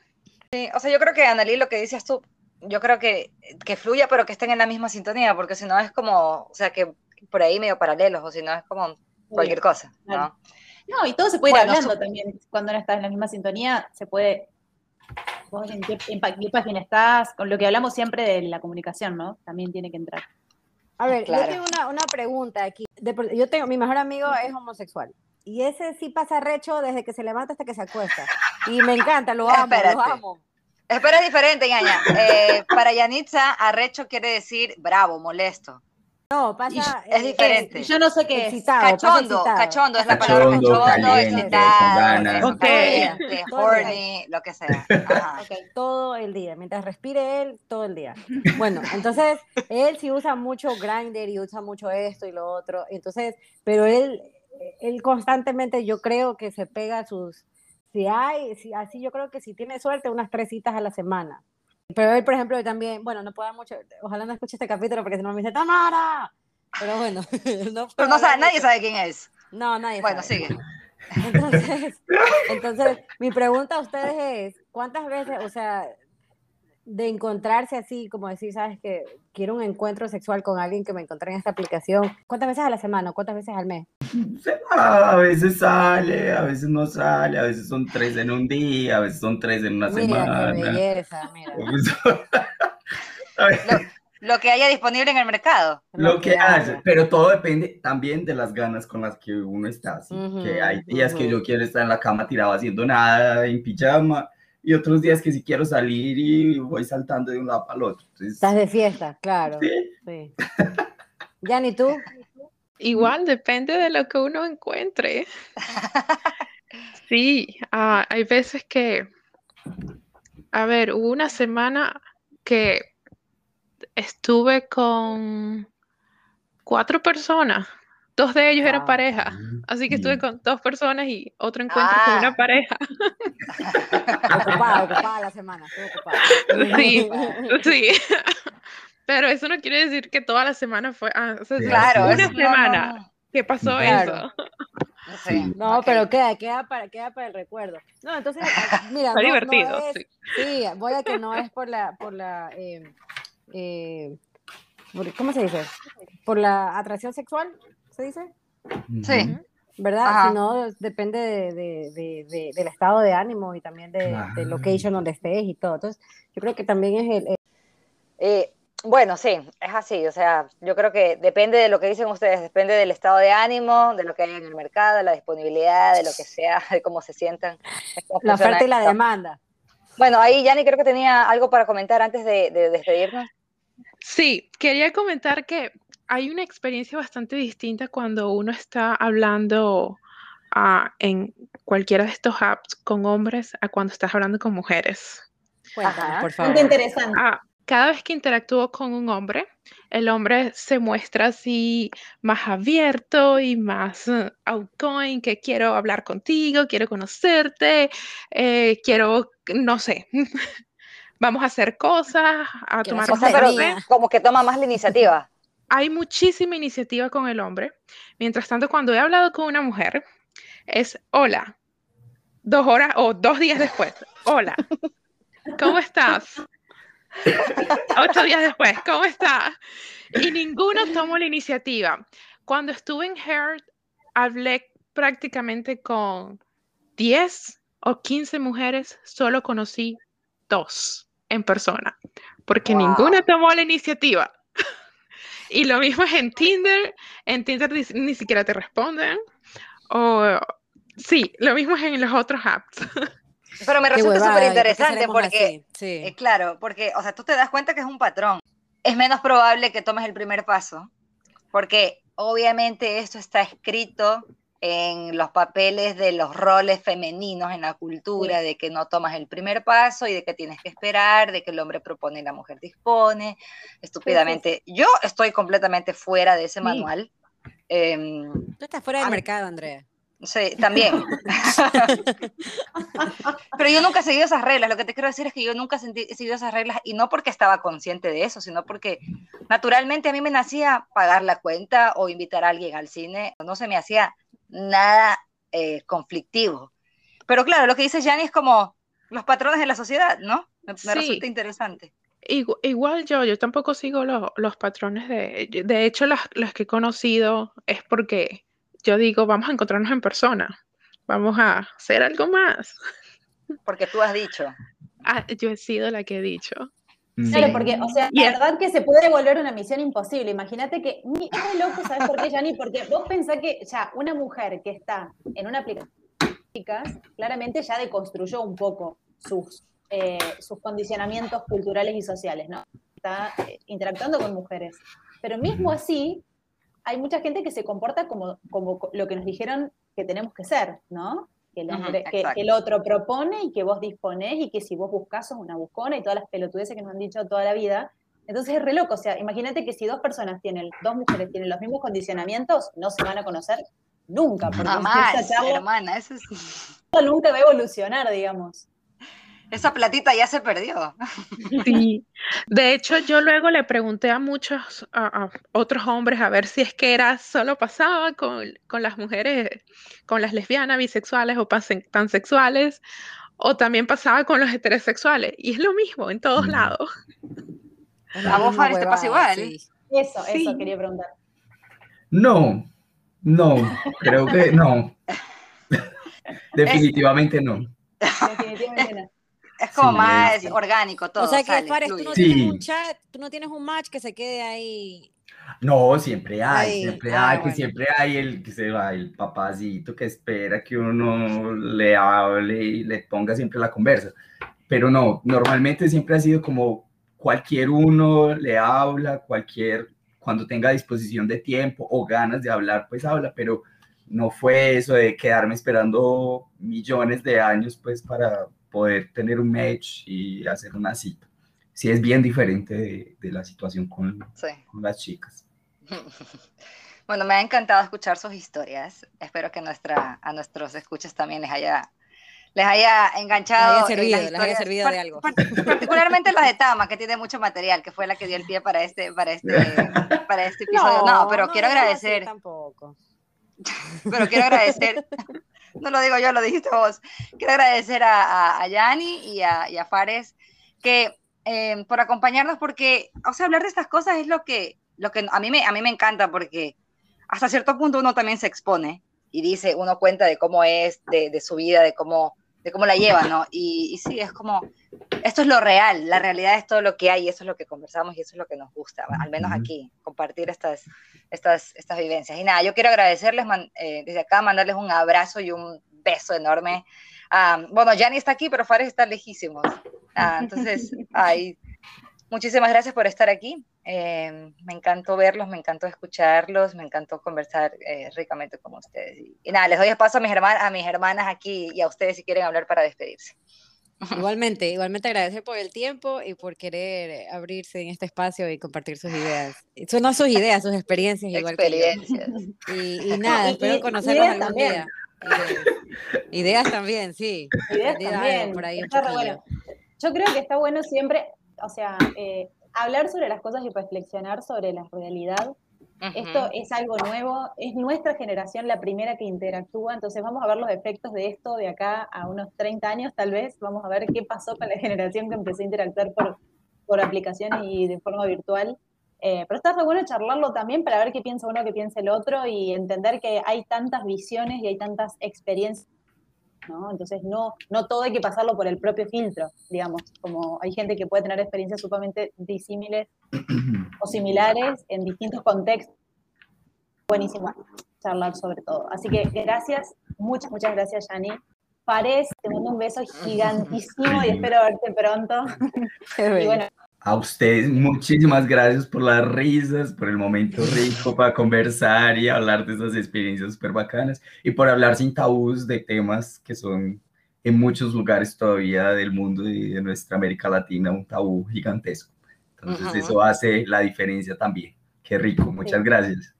Sí, o sea, yo creo que, Annalí, lo que dices tú, yo creo que, que fluya, pero que estén en la misma sintonía, porque si no es como, o sea, que por ahí medio paralelos, o si no es como cualquier cosa, ¿no? No, y todo se puede ir hablando también. Cuando no estás en la misma sintonía, se puede. Vos en qué, página estás, con lo que hablamos siempre de la comunicación, ¿no? También tiene que entrar. A ver, yo tengo una, pregunta aquí. yo tengo, mi mejor amigo es homosexual. Y ese sí pasa recho desde que se levanta hasta que se acuesta. Y me encanta, lo amo, lo amo. Espera, es diferente, Ñaña. Eh, para Yanitza, arrecho quiere decir bravo, molesto. No, pasa. Es, diferente. yo no sé qué es. Cachondo, cachondo es la palabra cachondo, caliente, excitado, este, horny, lo que sea. todo el día, mientras respire él, todo el día. Bueno, entonces él sí usa mucho Grindr y usa mucho esto y lo otro. Entonces, pero él, él constantemente, yo creo que se pega sus. Si hay, si, así yo creo que si tiene suerte, unas tres citas a la semana. Pero él, por ejemplo, también, bueno, no puedo mucho, ojalá no escuche este capítulo porque si no me dice, ¡Tamara! Pero bueno, no Pero no sabe, nadie sabe quién es. No, nadie bueno, sabe. sigue. Entonces, entonces, mi pregunta a ustedes es, ¿cuántas veces, o sea, de encontrarse así, como decir, sabes que quiero un encuentro sexual con alguien que me encontré en esta aplicación, ¿cuántas veces a la semana? ¿Cuántas veces al mes? A veces sale, a veces no sale, a veces son tres en un día, a veces son tres en una semana. Qué belleza, mira. Lo, que haya disponible en el mercado. Lo, que, haya, pero todo depende también de las ganas con las que uno está. que hay días que yo quiero estar en la cama tirado haciendo nada, en pijama, y otros días que si quiero salir y voy saltando de un lado al otro. Estás de fiesta, claro. Sí. sí. ¿y tú? Igual, depende de lo que uno encuentre. Sí, ah, hay veces que, a ver, hubo una semana que estuve con cuatro personas Dos de ellos eran pareja, así que estuve con dos personas y otro encuentro con una ah. pareja. Ocupada, ocupada la semana, ocupada. Sí, sí. Pero eso no quiere decir que toda la semana fue. Ah, claro, una semana que pasó eso. No, pero queda, queda para, queda para el recuerdo. No, entonces, ah, mira, Está divertido. sí. voy a que no es por la, por la, eh, eh, ¿cómo se dice? Por la atracción sexual, ¿se dice? Sí. ¿Verdad? Si no, depende de, del estado de ánimo y también de, del location donde estés y todo. Entonces, yo creo que también es el... Eh, bueno, sí, es así. O sea, yo creo que depende de lo que dicen ustedes, depende del estado de ánimo, de lo que hay en el mercado, de la disponibilidad, de lo que sea, de cómo se sientan. La oferta y la demanda. Bueno, ahí Yanni creo que tenía algo para comentar antes de despedirnos. Sí, quería comentar que hay una experiencia bastante distinta cuando uno está hablando ah, en cualquiera de estos apps con hombres a cuando estás hablando con mujeres. Cuéntanos, por favor. interesante. Ah, cada vez que interactúo con un hombre, el hombre se muestra así más abierto y más uh, outgoing, que quiero hablar contigo, quiero conocerte, eh, quiero, no sé, vamos a hacer cosas, a tomar cosas, pero como que toma más la iniciativa hay muchísima iniciativa con el hombre. Mientras tanto, cuando he hablado con una mujer, es hola, dos horas o dos días después, hola, ¿cómo estás? Ocho días después, ¿cómo estás? Y ninguno tomó la iniciativa. Cuando estuve en Heart, hablé prácticamente con 10 o 15 mujeres, solo conocí dos en persona, porque ninguna tomó la iniciativa. Y lo mismo es en Tinder. En Tinder ni, siquiera te responden. O sí, lo mismo es en los otros apps. Pero me resulta súper interesante porque, eh, claro, porque, o sea, tú te das cuenta que es un patrón. Es menos probable que tomes el primer paso, porque obviamente esto está escrito en los papeles de los roles femeninos en la cultura, de que no tomas el primer paso y de que tienes que esperar, de que el hombre propone y la mujer dispone, estúpidamente. Yo estoy completamente fuera de ese manual. Em, Tú estás fuera del mercado, Andrea. Sí, también. Pero yo nunca he seguido esas reglas. Lo que te quiero decir es que yo nunca he seguido esas reglas y no porque estaba consciente de eso, sino porque naturalmente a mí me nacía pagar la cuenta o invitar a alguien al cine. No se me hacía nada eh, conflictivo. Pero claro, lo que dice Yanni es como los patrones de la sociedad, ¿no? Me, resulta interesante. Igual, yo, yo tampoco sigo los patrones de... De hecho, las, las que he conocido es porque yo digo, vamos a encontrarnos en persona, vamos a hacer algo más. Porque tú has dicho. Ah, yo he sido la que he dicho. Claro, porque, o sea, la verdad que se puede volver una misión imposible. Imagínate que, es de loco, ¿sabes por qué, Jani? Porque vos pensás que ya una mujer que está en una aplicación, claramente ya deconstruyó un poco sus, eh, sus condicionamientos culturales y sociales, ¿no? Está eh, interactuando con mujeres. Pero mismo así, hay mucha gente que se comporta como, como lo que nos dijeron que tenemos que ser, ¿no? Que el, otro propone y que vos disponés y que si vos buscas sos una buscona y todas las pelotudeces que nos han dicho toda la vida. Entonces es re loco, o sea, imagínate que si dos personas tienen, dos mujeres tienen los mismos condicionamientos, no se van a conocer nunca. Porque Jamás, hermana, eso nunca va a evolucionar, digamos esa platita ya se perdió. Sí, de hecho yo luego le pregunté a muchos a, otros hombres a ver si es que era solo pasaba con, las mujeres, con las lesbianas, bisexuales o pansexuales, o también pasaba con los heterosexuales. Y es lo mismo en todos mm. lados. A vos, te pasa igual. Eso, eso quería preguntar. No, no, creo que no. Definitivamente no. Definitivamente no. Es como más orgánico todo. O sea que, Fares, tú no tienes un chat, tú no tienes un match que se quede ahí. No, siempre hay, siempre ah, hay, que siempre hay el que se va, el papacito que espera que uno le hable y le ponga siempre la conversa. Pero no, normalmente siempre ha sido como cualquier uno le habla, cualquier, cuando tenga disposición de tiempo o ganas de hablar, pues habla, pero no fue eso de quedarme esperando millones de años, pues para, poder tener un match y hacer una cita. Sí, es bien diferente de, la situación con, con, las chicas. Bueno, me ha encantado escuchar sus historias. Espero que nuestra, a nuestros escuchas también les haya, les haya enganchado. Les haya servido, les haya servido de algo. Particularmente la de Tama, que tiene mucho material, que fue la que dio el pie para este, para este, para este episodio. No, pero quiero agradecer. Tampoco. Pero quiero agradecer, no lo digo yo, lo dijiste vos. Quiero agradecer a, a, Yanni y a, y a Fares que eh, por acompañarnos, porque, o sea, hablar de estas cosas es lo que, lo que a, mí me, a mí me encanta, porque hasta cierto punto uno también se expone y dice, uno cuenta de cómo es, de, de su vida, de cómo de cómo la llevan, ¿no? Y, y, sí, es como, esto es lo real, la realidad es todo lo que hay, y eso es lo que conversamos y eso es lo que nos gusta, al menos aquí, compartir estas, estas, estas vivencias. Y nada, yo quiero agradecerles eh, desde acá, mandarles un abrazo y un beso enorme. Um, bueno, Yanni está aquí, pero Fares está lejísimos. Uh, entonces, ay, muchísimas gracias por estar aquí. Eh, me encantó verlos, me encantó escucharlos, me encantó conversar eh, ricamente con ustedes. Y, y, nada, les doy paso a mis, hermanas, a mis hermanas aquí y a ustedes si quieren hablar para despedirse. Igualmente, igualmente agradecer por el tiempo y por querer abrirse en este espacio y compartir sus ideas. Son no sus ideas, sus experiencias. Igual experiencias. Que. Y, y, nada, espero conocerlos algún también. día. Ideas. ideas también, sí. Ideas también. Por ahí bueno. Yo creo que está bueno siempre, o sea, eh, hablar sobre las cosas y reflexionar sobre la realidad. Uh -huh. Esto es algo nuevo, es nuestra generación la primera que interactúa, entonces vamos a ver los efectos de esto de acá a unos 30 años tal vez, vamos a ver qué pasó con la generación que empezó a interactuar por, por aplicaciones y de forma virtual. Eh, pero está re bueno charlarlo también para ver qué piensa uno, qué piensa el otro y entender que hay tantas visiones y hay tantas experiencias ¿no? Entonces no, no todo hay que pasarlo por el propio filtro, digamos, como hay gente que puede tener experiencias sumamente disímiles o similares en distintos contextos. Buenísimo charlar sobre todo. Así que gracias, muchas, muchas gracias, Yani. Fares, te mando un beso gigantísimo y espero verte pronto. y bueno, a ustedes, muchísimas gracias por las risas, por el momento rico para conversar y hablar de esas experiencias súper bacanas y por hablar sin tabús de temas que son en muchos lugares todavía del mundo y de nuestra América Latina un tabú gigantesco. Entonces uh -huh. eso hace la diferencia también. Qué rico, muchas sí. gracias.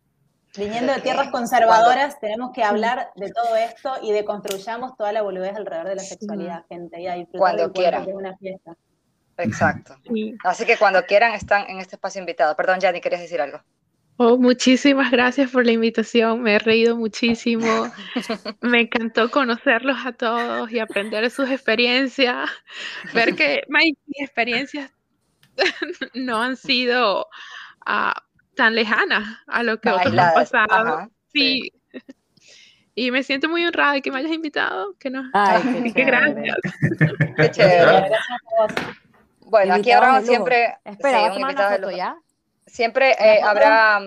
Viniendo de tierras conservadoras, tenemos que hablar de todo esto y de construyamos toda la boludez alrededor de la sexualidad, gente. Y a Cuando quieran. Una fiesta. Exacto. Sí. Así que cuando quieran están en este espacio invitado. Perdón, Yanni, ¿querías decir algo? Oh, muchísimas gracias por la invitación, me he reído muchísimo, me encantó conocerlos a todos y aprender de sus experiencias, ver que mis experiencias no han sido uh, tan lejanas a lo que otros han pasado. Ajá, sí. sí. Y me siento muy honrada de que me hayas invitado, que no. Ay, qué, qué gracias. Qué chévere. Gracias a vos. Bueno, aquí habrá siempre. Espera, sí, ¿vas a tomar una foto ya? Siempre eh, habrá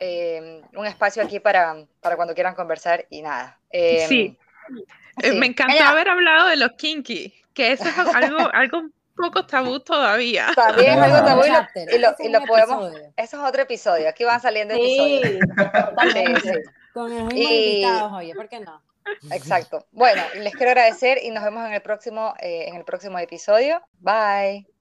eh, un espacio aquí para, para, cuando quieran conversar y nada. Eh, sí. sí. Me encantó Ella... haber hablado de los kinky, que eso es algo, algo un poco tabú todavía. También es algo tabú y lo, y lo, y lo podemos. Episodio. Eso es otro episodio. Aquí van saliendo sí, episodios. Sí, sí. Con los mismos y... invitados, oye, ¿por qué no? Exacto. Bueno, les quiero agradecer y nos vemos en el próximo, eh, en el próximo episodio. Bye.